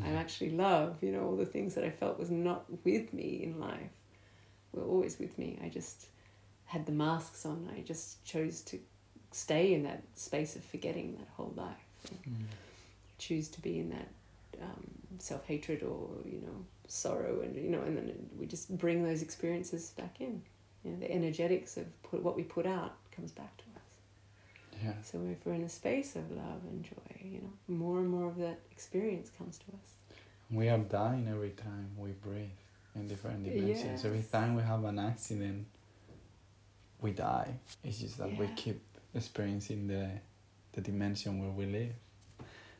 I'm actually love, you know, all the things that I felt was not with me in life were always with me. I just had the masks on. I just chose to stay in that space of forgetting that whole life. Mm. choose to be in that um, self hatred or you know sorrow, and you know, and then we just bring those experiences back in. You know, the energetics of put, what we put out comes back to us. Yeah. So if we're in a space of love and joy, you know, more and more of that experience comes to us. We are dying every time we breathe in different dimensions. Every time we have an accident, we die. It's just that we keep experiencing the the dimension where we live.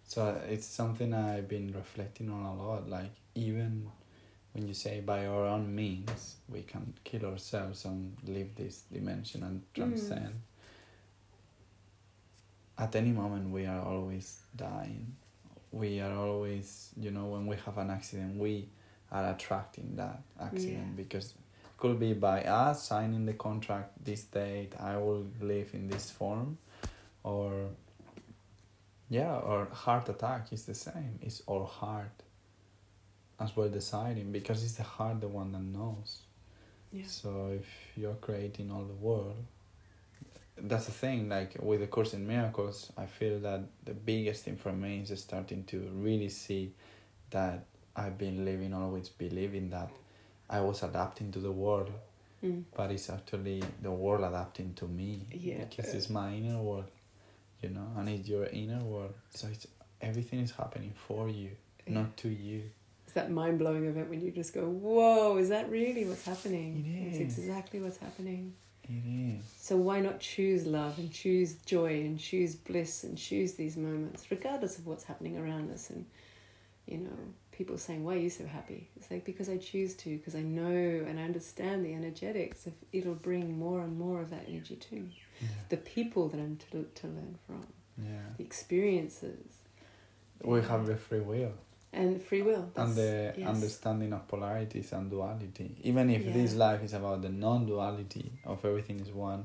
So it's something I've been reflecting on a lot. Like even when you say by our own means we can kill ourselves and leave this dimension and mm. transcend. At any moment we are always dying. We are always, you know, when we have an accident, we are attracting that accident Yeah. because could be by us signing the contract this date i will live in this form or yeah or heart attack is the same it's all heart as we're deciding because it's the heart the one that knows Yeah. so if you're creating all the world that's the thing like with the course in miracles i feel that the biggest thing for me is starting to really see that i've been living always believing that i was adapting to the world Mm. but it's actually the world adapting to me Yeah. because it's my inner world you know and it's your inner world so it's everything is happening for you Yeah. not to you It's that mind blowing event when you just go, whoa, is that really what's happening? It It's exactly what's happening. it is So why not choose love and choose joy and choose bliss and choose these moments, regardless of what's happening around us? And you know, people saying, "Why are you so happy?" It's like because I choose to, because I know and I understand the energetics. Of it'll bring more and more of that energy to me. yeah, The people that I'm to to learn from, yeah. the experiences, we have the free will and free will and the yes. understanding of polarities and duality. Even if this life is about the non-duality of everything is one,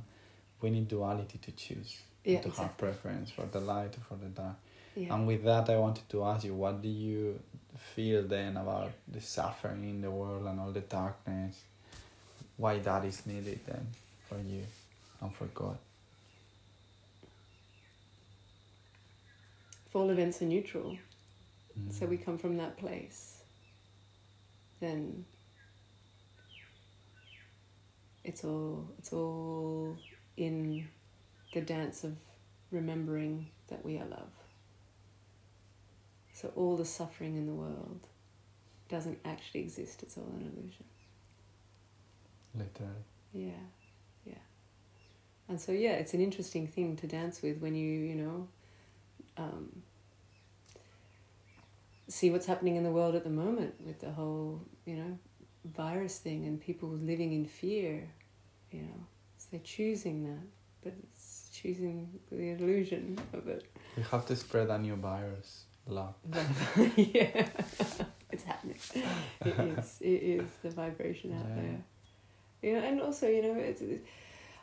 we need duality to choose Yeah, to have preference for the light or for the dark. Yeah. And with that, I wanted to ask you, what do you feel then about the suffering in the world and all the darkness? Why that is needed then for you and for God? if all events are neutral, so Mm. we come from that place, then it's all it's all in the dance of remembering that we are love. So all the suffering in the world doesn't actually exist, it's all an illusion. literally. Yeah, yeah. And so yeah, it's an interesting thing to dance with when you you know um, see what's happening in the world at the moment with the whole you know virus thing and people living in fear. You know, so they're choosing that, but it's choosing the illusion of it. We have to spread a new virus, love. yeah, it's happening. It is. It is the vibration out Yeah. there. You know, and also, you know, it's.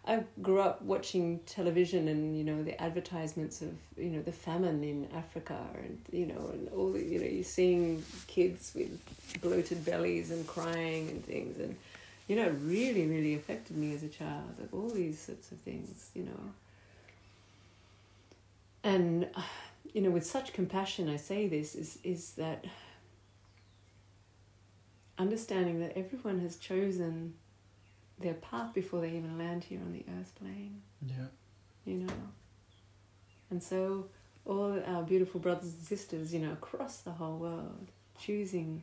I grew up watching television and you know the advertisements of you know the famine in Africa and you know and all the, you know you're seeing kids with bloated bellies and crying and things and you know it really really affected me as a child like all these sorts of things you know and you know with such compassion I say this is is that understanding that everyone has chosen their path before they even land here on the earth plane Yeah. you know. And so all our beautiful brothers and sisters, you know, across the whole world, choosing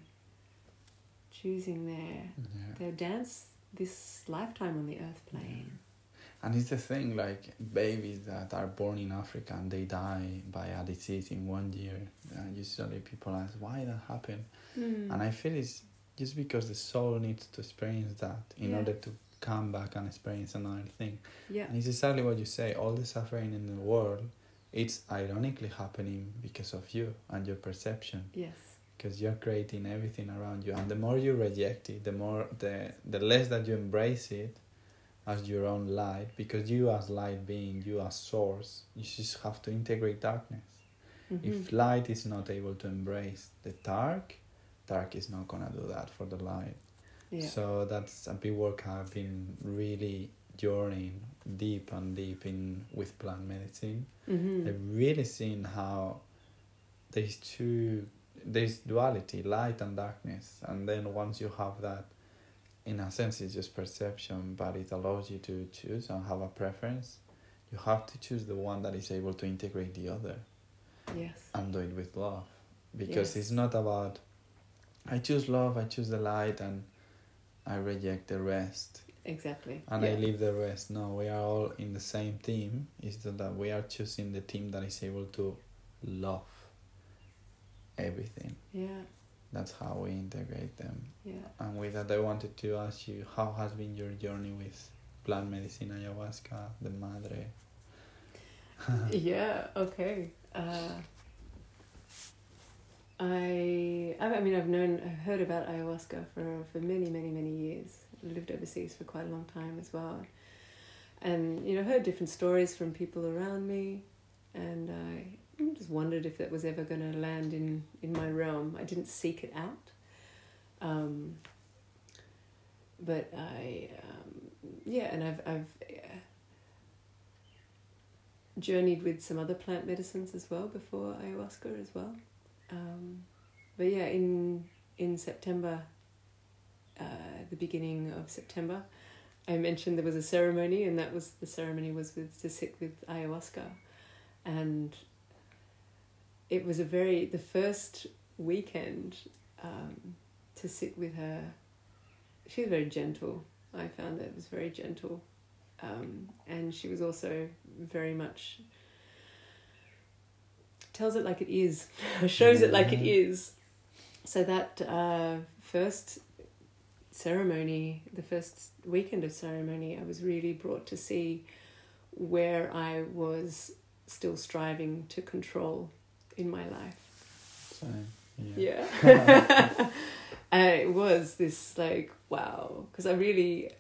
choosing their Yeah. their dance this lifetime on the earth plane. And it's the thing, like babies that are born in Africa and they die by a disease in one year. Uh, usually people ask why that happened, Mm. and I feel it's just because the soul needs to experience that in Yeah. order to come back and experience another thing. yeah. And it's exactly what you say. All the suffering in the world, it's ironically happening because of you and your perception. Yes. because you're creating everything around you and the more you reject it the more the the less that you embrace it as your own light because you as light being you as source you just have to integrate darkness Mhm. if light is not able to embrace the dark dark is not gonna do that for the light yeah. so that's a big work i've been really journeying deep and deep in with plant medicine Mhm. I've really seen how there's two there's duality, light and darkness, and then once you have that, in a sense, it's just perception, but it allows you to choose and have a preference. You have to choose the one that is able to integrate the other Yes. and do it with love, because Yes. it's not about I choose love, I choose the light, and I reject the rest Exactly. and yeah. I leave the rest. No, we are all in the same team. Is that that we are choosing the team that is able to love everything. Yeah. That's how we integrate them. Yeah. And with that, I wanted to ask you, how has been your journey with plant medicine, ayahuasca, the madre? yeah. Okay. Uh, I I mean I've known I've heard about ayahuasca for for many many many years. Lived overseas for quite a long time as well, and you know heard different stories from people around me, and I just wondered if that was ever going to land in in my realm. I didn't seek it out, um, but I um, yeah, and I've I've. Uh, journeyed with some other plant medicines as well before ayahuasca as well. Um, but yeah, in in September, uh, the beginning of September, I mentioned there was a ceremony, and that was the ceremony was with to sit with ayahuasca, and it was a very the first weekend um, to sit with her. She was very gentle. I found that it was very gentle, um, and she was also very much tells it like it is, shows it like it is. So that uh, first ceremony, the first weekend of ceremony, I was really brought to see where I was still striving to control in my life. So, yeah. Yeah. and it was this like wow because I really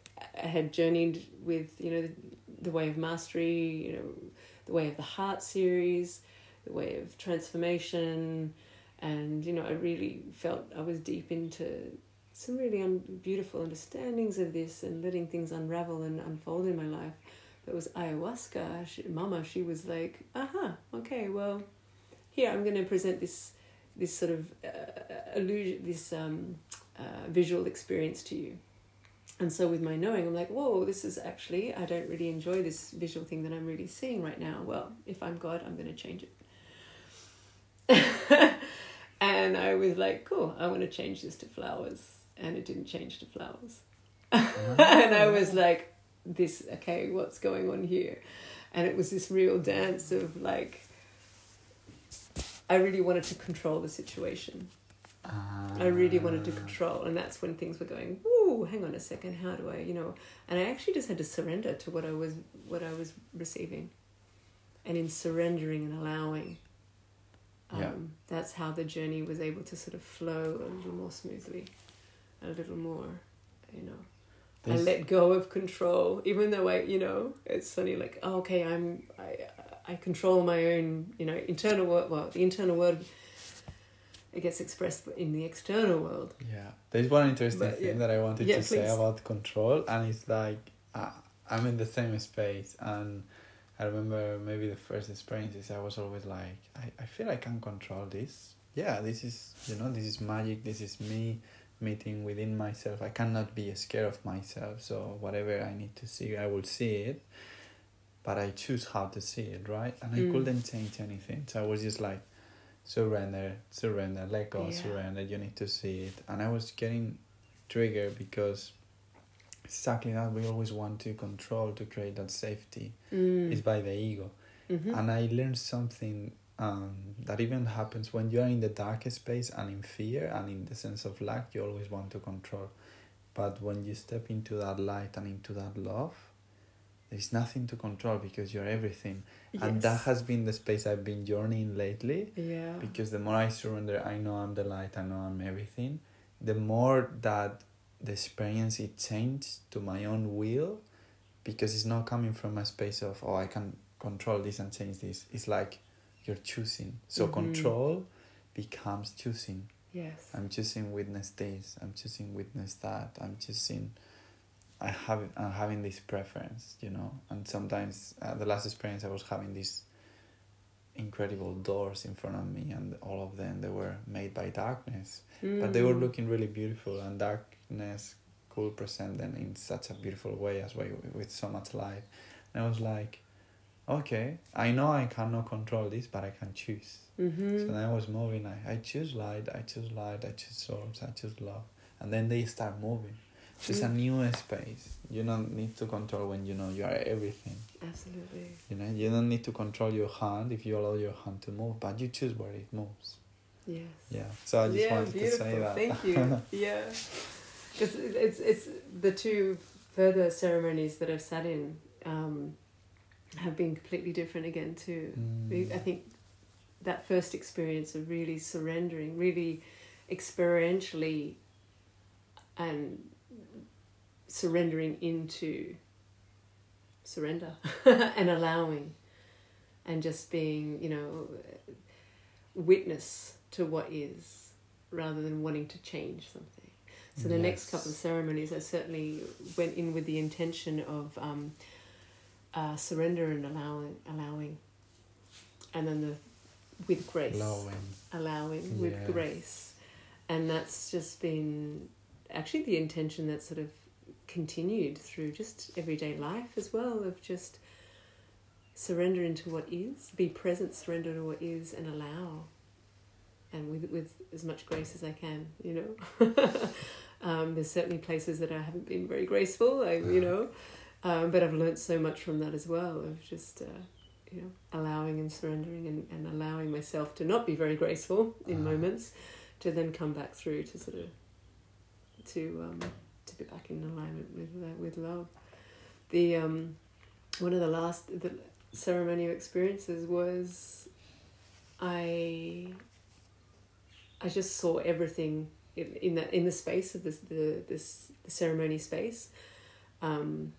I had journeyed with you know the, the way of mastery, you know, the way of the heart series, the way of transformation, and you know I really felt I was deep into some really un- beautiful understandings of this and letting things unravel and unfold in my life. But it was ayahuasca. She, Mama, she was like, "Aha, okay, well, here I'm going to present this." this sort of uh, illusion, this um, uh, visual experience to you. And so with my knowing, I'm like, whoa, this is actually, I don't really enjoy this visual thing that I'm really seeing right now. Well, if I'm God, I'm going to change it. and I was like, cool, I want to change this to flowers. And it didn't change to flowers. and I was like, this, okay, what's going on here? And it was this real dance of like, I really wanted to control the situation. I really wanted to control, and that's when things were going. Ooh, hang on a second. How do I, you know? And I actually just had to surrender to what I was, what I was receiving, and in surrendering and allowing, um, Yeah. that's how the journey was able to sort of flow a little more smoothly, a little more, you know. I let go of control, even though I, you know, it's funny. Like, oh, okay, I'm, I, I control my own, you know, internal world. Well, the internal world, it gets expressed in the external world. Yeah, there's one interesting But, thing yeah. that I wanted Yeah, to say about control, and it's like uh, I'm in the same space, and I remember maybe the first experiences I was always like, I, I feel I can control this. Yeah, this is you know this is magic. This is me meeting within myself. I cannot be scared of myself. So whatever I need to see, I will see it. But I choose how to see it, right? And I Mm. couldn't change anything. So I was just like, surrender, surrender, let go, Yeah. surrender. You need to see it. And I was getting triggered because exactly that we always want to control to create that safety. Mm. It's by the ego. Mhm. And I learned something um, that even happens when you are in the darkest space and in fear and in the sense of lack, you always want to control. But when you step into that light and into that love, there's nothing to control because you're everything. And that has been the space i've been journeying lately. Yeah. because the more i surrender i know i'm the light i know i'm everything. The more that the experience it changed to my own will because it's not coming from a space of oh i can control this and change this. It's like you're choosing. So Mhm. control becomes choosing. Yes. i'm choosing witness this i'm choosing witness that i'm choosing i have i'm having this preference you know and sometimes uh, the last experience i was having these incredible doors in front of me and all of them they were made by darkness. But they were Mm. looking really beautiful and darkness could present them in such a beautiful way as well with so much light. And i was like okay i know i cannot control this but i can choose. Mhm. so then i was moving I, I choose light i choose light i choose source i choose love. And then they start moving it's a new space you don't need to control when you know you are everything Absolutely. you know you don't need to control your hand if you allow your hand to move but you choose where it moves Yes. yeah so i just yeah, wanted beautiful. to say that Thank you. yeah. It's, it's, it's the two further ceremonies that I've sat in um, have been completely different again, too. Mm. I think that first experience of really surrendering, really experientially and surrendering into surrender and allowing and just being, you know, witness to what is rather than wanting to change something. So the next couple of ceremonies, I certainly went in with the intention of um, uh, surrender and allowing, allowing, and then the with grace, Allowing. allowing with Yeah. grace, and that's just been actually the intention that sort of continued through just everyday life as well of just surrender into what is, be present, surrender to what is, and allow, and with with as much grace as I can, you know. um, there's certainly places that I haven't been very graceful, I, you know, um, but I've learnt so much from that as well of just. Uh, you know, allowing and surrendering and, and allowing myself to not be very graceful in Uh-huh. moments, to then come back through to sort of to um, be back in alignment with uh, with love. The um, one of the last the ceremonial experiences was I I just saw everything in, that in the space of this the this the ceremony space. Um,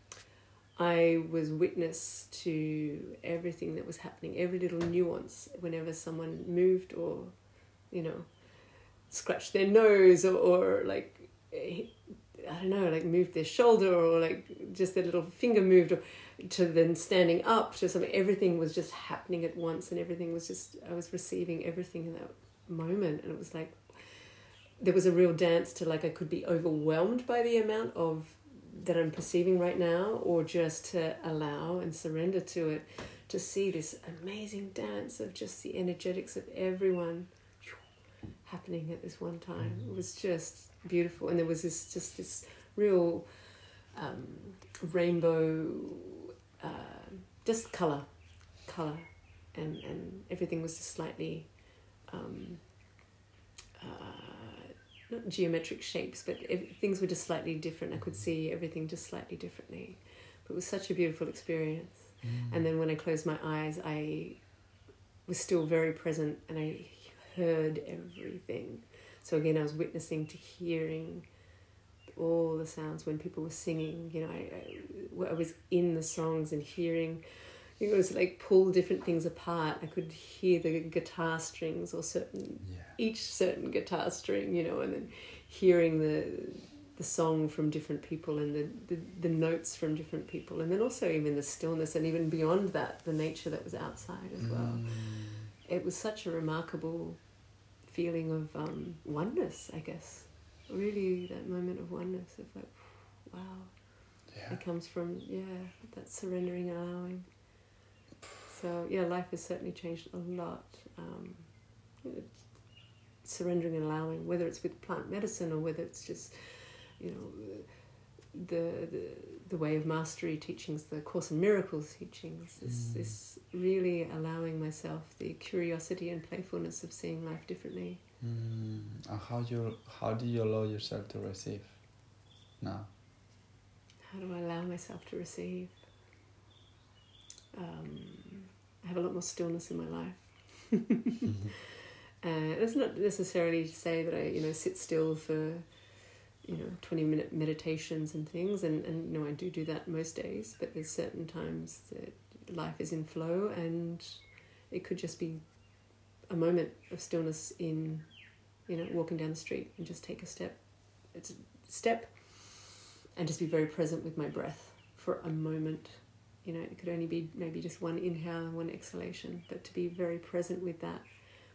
I was witness to everything that was happening, every little nuance whenever someone moved or, you know, scratched their nose or, or like, I don't know, like moved their shoulder or like just their little finger moved or to then standing up to something. Everything was just happening at once and everything was just, I was receiving everything in that moment. And it was like, there was a real dance to like I could be overwhelmed by the amount of that I'm perceiving right now, or just to allow and surrender to it, to see this amazing dance of just the energetics of everyone happening at this one time. It was just beautiful, and there was this just this real um, rainbow, uh, just color, color, and and everything was just slightly. Um, uh, not geometric shapes, but ev- things were just slightly different. I could see everything just slightly differently. But it was such a beautiful experience. And then when I closed my eyes, I was still very present and I heard everything. So again, I was witnessing to hearing all the sounds when people were singing. You know, I, I, I was in the songs and hearing. It was like pull different things apart. I could hear the guitar strings or certain Yeah. each certain guitar string, you know, and then hearing the the song from different people and the, the, the notes from different people and then also even the stillness and even beyond that the nature that was outside as well Mm. it was such a remarkable feeling of um, oneness i guess. Really that moment of oneness of like wow. Yeah. it comes from yeah that surrendering and allowing. So yeah life has certainly changed a lot um, surrendering and allowing whether it's with plant medicine or whether it's just you know the the, the way of mastery teachings the course in miracles teachings is, Mm. is really allowing myself the curiosity and playfulness of seeing life differently Mm. And how you how do you allow yourself to receive now? how do i allow myself to receive um, I have a lot more stillness in my life. Uh, that's not necessarily to say that I, you know, sit still for, you know, twenty minute meditations and things, and and you know I do do that most days. But there's certain times that life is in flow, and it could just be a moment of stillness in, you know, walking down the street and just take a step, it's a step, and just be very present with my breath for a moment. You know, it could only be maybe just one inhale and one exhalation, but to be very present with that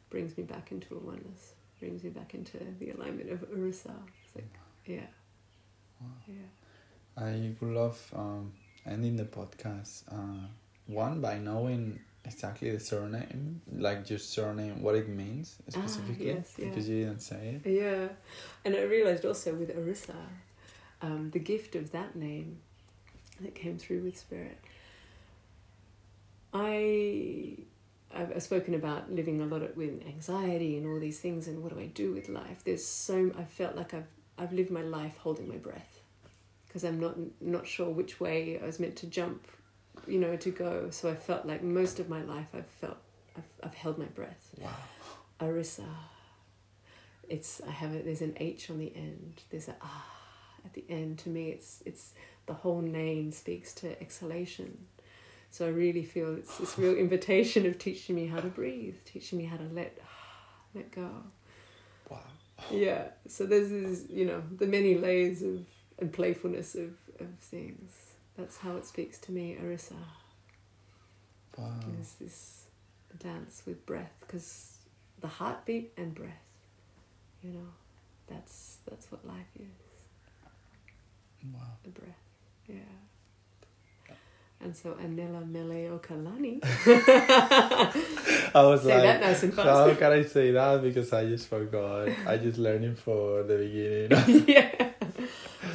brings me back into a oneness, brings me back into the alignment of Ursa. It's like, yeah, Wow. yeah. I would love um, ending the podcast uh, one by knowing exactly the surname, like your surname, what it means specifically, Ah, yes, yeah. because you didn't say it. Yeah, and I realized also with Arisah, um, the gift of that name that came through with Spirit. I I've I've spoken about living a lot of, with anxiety and all these things, and what do I do with life? There's so I felt like I've I've lived my life holding my breath because I'm not not sure which way I was meant to jump, you know, to go. So I felt like most of my life I've felt I've I've held my breath. Wow. Arisah. It's I have a there's an H on the end. There's a ah at the end. To me, it's it's the whole name speaks to exhalation. So I really feel it's this real invitation of teaching me how to breathe, teaching me how to let let go. Yeah. So there's this, you know, the many layers of and playfulness of, of things. That's how it speaks to me, Arisah. Wow. There's this dance with breath because the heartbeat and breath, you know, that's that's what life is. Wow. The breath, yeah. And so Anela Mele Okalani. I was Say like, that nice and fast. how can I say that? Because I just forgot. I just learned it for the beginning. yeah.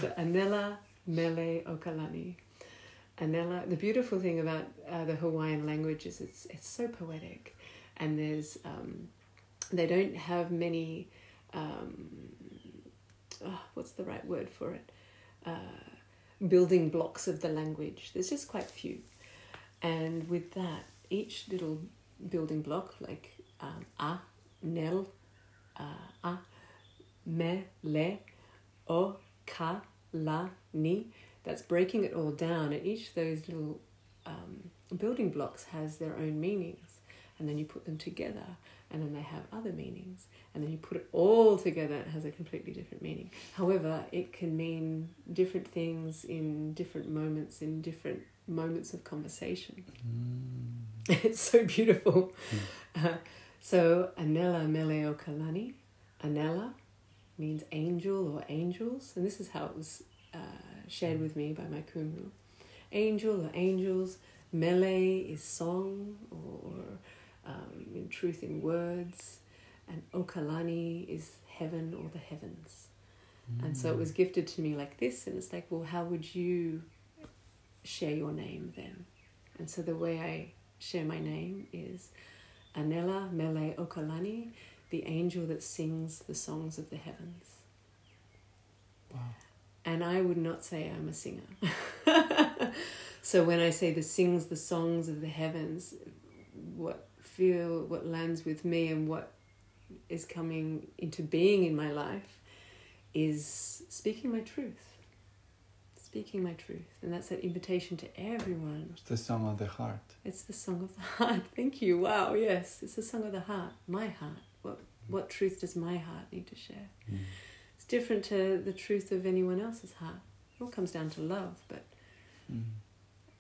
So Anela Mele Okalani. Anela. The beautiful thing about uh, the Hawaiian language is it's it's so poetic, and there's um, they don't have many. Um, oh, what's the right word for it? Uh, building blocks of the language. There's just quite few, and with that, each little building block, like um, a, nel, uh, a, me, le, o, ka, la, ni. That's breaking it all down, and each of those little um, building blocks has their own meanings, and then you put them together, and then they have other meanings, and then you put it all together, it has a completely different meaning. However, it can mean different things in different moments, in different moments of conversation. Mm. It's so beautiful. Uh, so, Anela Mele Okalani. Anela means angel or angels, and this is how it was uh, shared with me by my kumu. Angel or angels. Mele is song or, um, in truth in words, and Okalani is heaven or the heavens. And so it was gifted to me like this, and it's like, well, how would you share your name then? And so the way I share my name is Anela Mele Okalani, the angel that sings the songs of the heavens. Wow. And I would not say I'm a singer. so when I say the sings the songs of the heavens, what feel what lands with me and what is coming into being in my life is speaking my truth. Speaking my truth. And that's an invitation to everyone It's the song of the heart. it's the song of the heart. Thank you. Wow. Yes, it's the song of the heart. My heart. What what truth does my heart need to share? Mm. It's different to the truth of anyone else's heart. It all comes down to love, but Mm.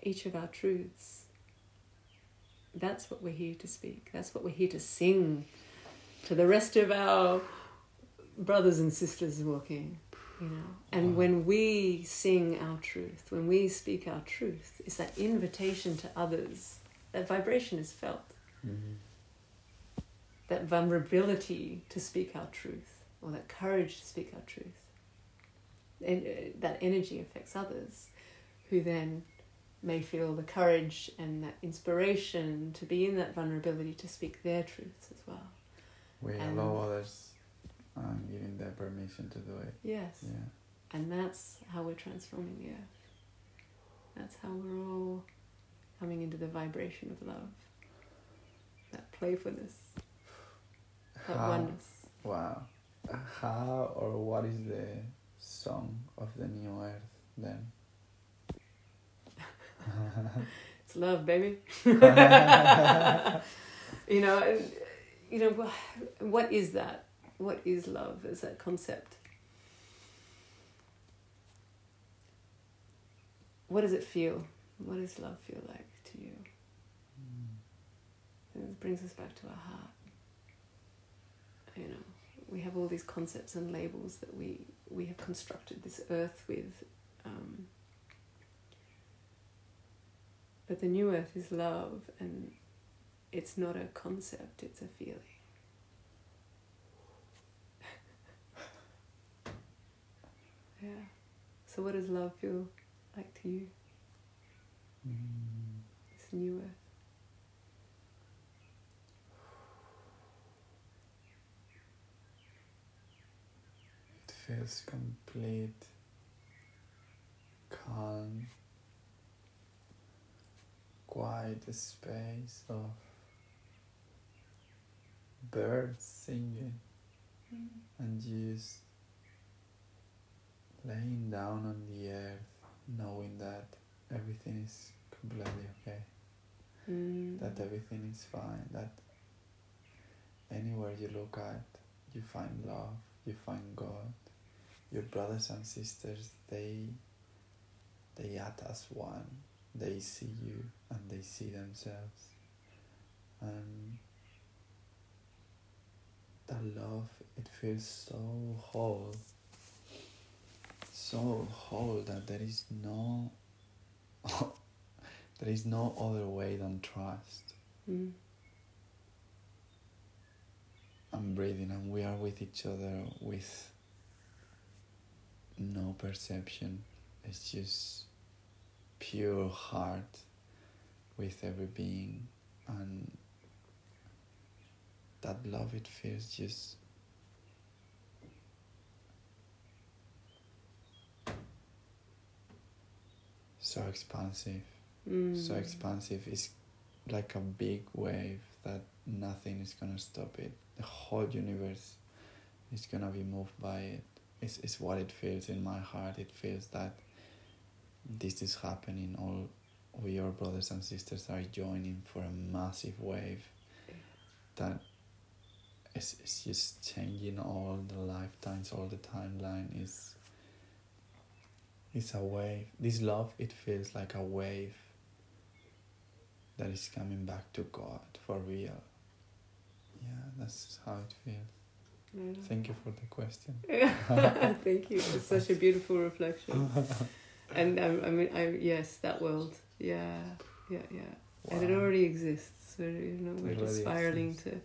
each of our truths. That's what we're here to speak. That's what we're here to sing to the rest of our brothers and sisters walking. You know, and Wow. when we sing our truth, when we speak our truth, it's that invitation to others. That vibration is felt. Mm. That vulnerability to speak our truth, or that courage to speak our truth. And uh, that energy affects others, who then may feel the courage and that inspiration to be in that vulnerability to speak their truths as well. We And- allow others um, giving them permission to do it. Yes. Yeah. And that's how we're transforming the earth. That's how we're all coming into the vibration of love, that playfulness, that How- oneness. Wow. How or what is the song of the new earth then? It's love, baby. you know, and, you know, wh- what is that? What is love as that concept? What does it feel? What does love feel like to you? And it brings us back to our heart. You know, we have all these concepts and labels that we we have constructed this earth with. Um, but the new earth is love, and it's not a concept, it's a feeling. yeah. So, what does love feel like to you? Mm. This new earth. It feels complete, calm, quiet a space of birds singing and just laying down on the earth, knowing that everything is completely okay, Mm. that everything is fine, that anywhere you look at, you find love, you find God. Your brothers and sisters, they they act as one. They see you and they see themselves. And that love, it feels so whole, so whole that there is no there is no other way than trust. Mm. I'm breathing and we are with each other with no perception. It's just pure heart with every being and that love it feels just so expansive. Mm. so expansive. It's like a big wave that nothing is gonna stop it. The whole universe is gonna be moved by it. It's, it's what it feels in my heart. It feels that this is happening all we our brothers and sisters are joining for a massive wave that is, is just changing all the lifetimes all the timeline is it's a wave this love it feels like a wave that is coming back to God for real. Yeah, that's how it feels. Thank you for the question. Thank you. It's such a beautiful reflection. And um, I mean, I yes, that world. Yeah, yeah, yeah. And it already exists. So you know, we're just spiraling exists. to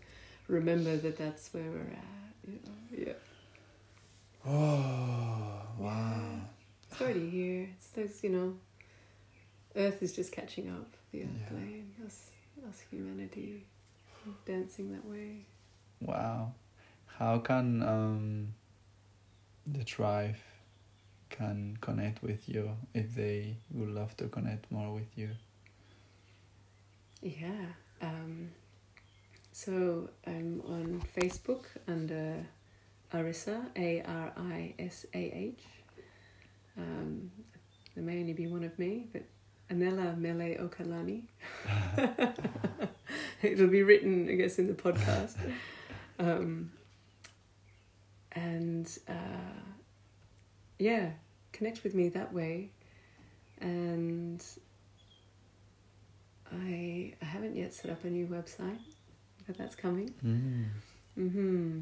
remember that that's where we're at. You know, yeah. Oh, wow. It's already here. It's those, you know, Earth is just catching up. The Earth Yeah. plane, us, us humanity, dancing that way. Wow. How can um, the tribe can connect with you if they would love to connect more with you? Yeah. Um, so I'm on Facebook under Arisah, A R I S A H. Um, there may only be one of me, but Anela Mele Okalani. It'll be written, I guess, in the podcast. Um, and uh, yeah, connect with me that way. And I, I haven't yet set up a new website, but that's coming. Mm. hmm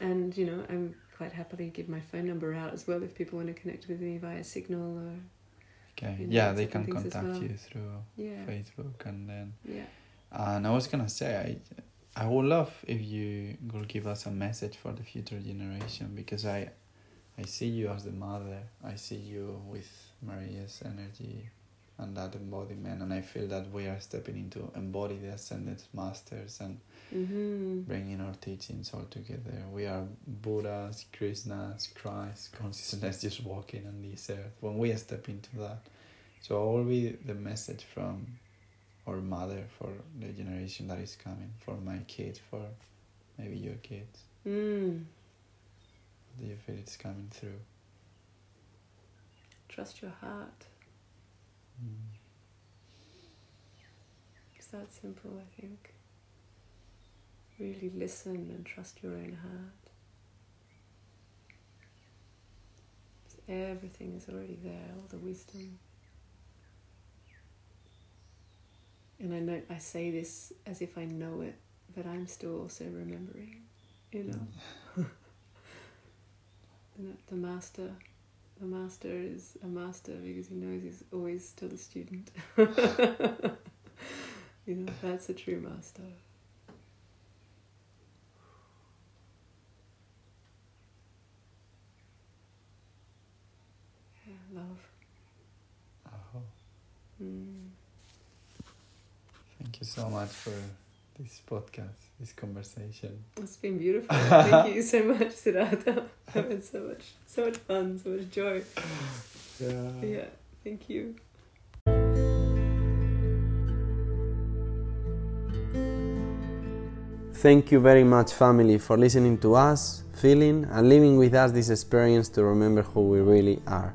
And you know, I'm quite happily give my phone number out as well if people want to connect with me via Signal or Okay. You know, yeah, they can contact well. you through yeah, Facebook and then yeah. And I was gonna say, I, I would love if you could give us a message for the future generation because I, I see you as the mother. I see you with Maria's energy, and that embodiment, and I feel that we are stepping into embody the ascended masters and hmm bringing our teachings all together. We are Buddhas, Krishnas, Christ, consciousness just walking on this earth when we step into that. So will be the message from our mother for the generation that is coming, for my kids, for maybe your kids? Mm. Do you feel it's coming through? Trust your heart. Mm. It's that simple, I think. Really listen and trust your own heart. Everything is already there, all the wisdom. And I know I say this as if I know it, but I'm still also remembering, you know. The, the master, the master is a master because he knows he's always still a student. you know, that's a true master. Yeah, love. Oh, Mm. thank you so much for this podcast, this conversation. It's been beautiful. Thank you so much, Siddhartha. I've had so much, so much fun, so much joy. Yeah. Yeah, thank you. Thank you very much, family, for listening to us, feeling, and living with us this experience to remember who we really are.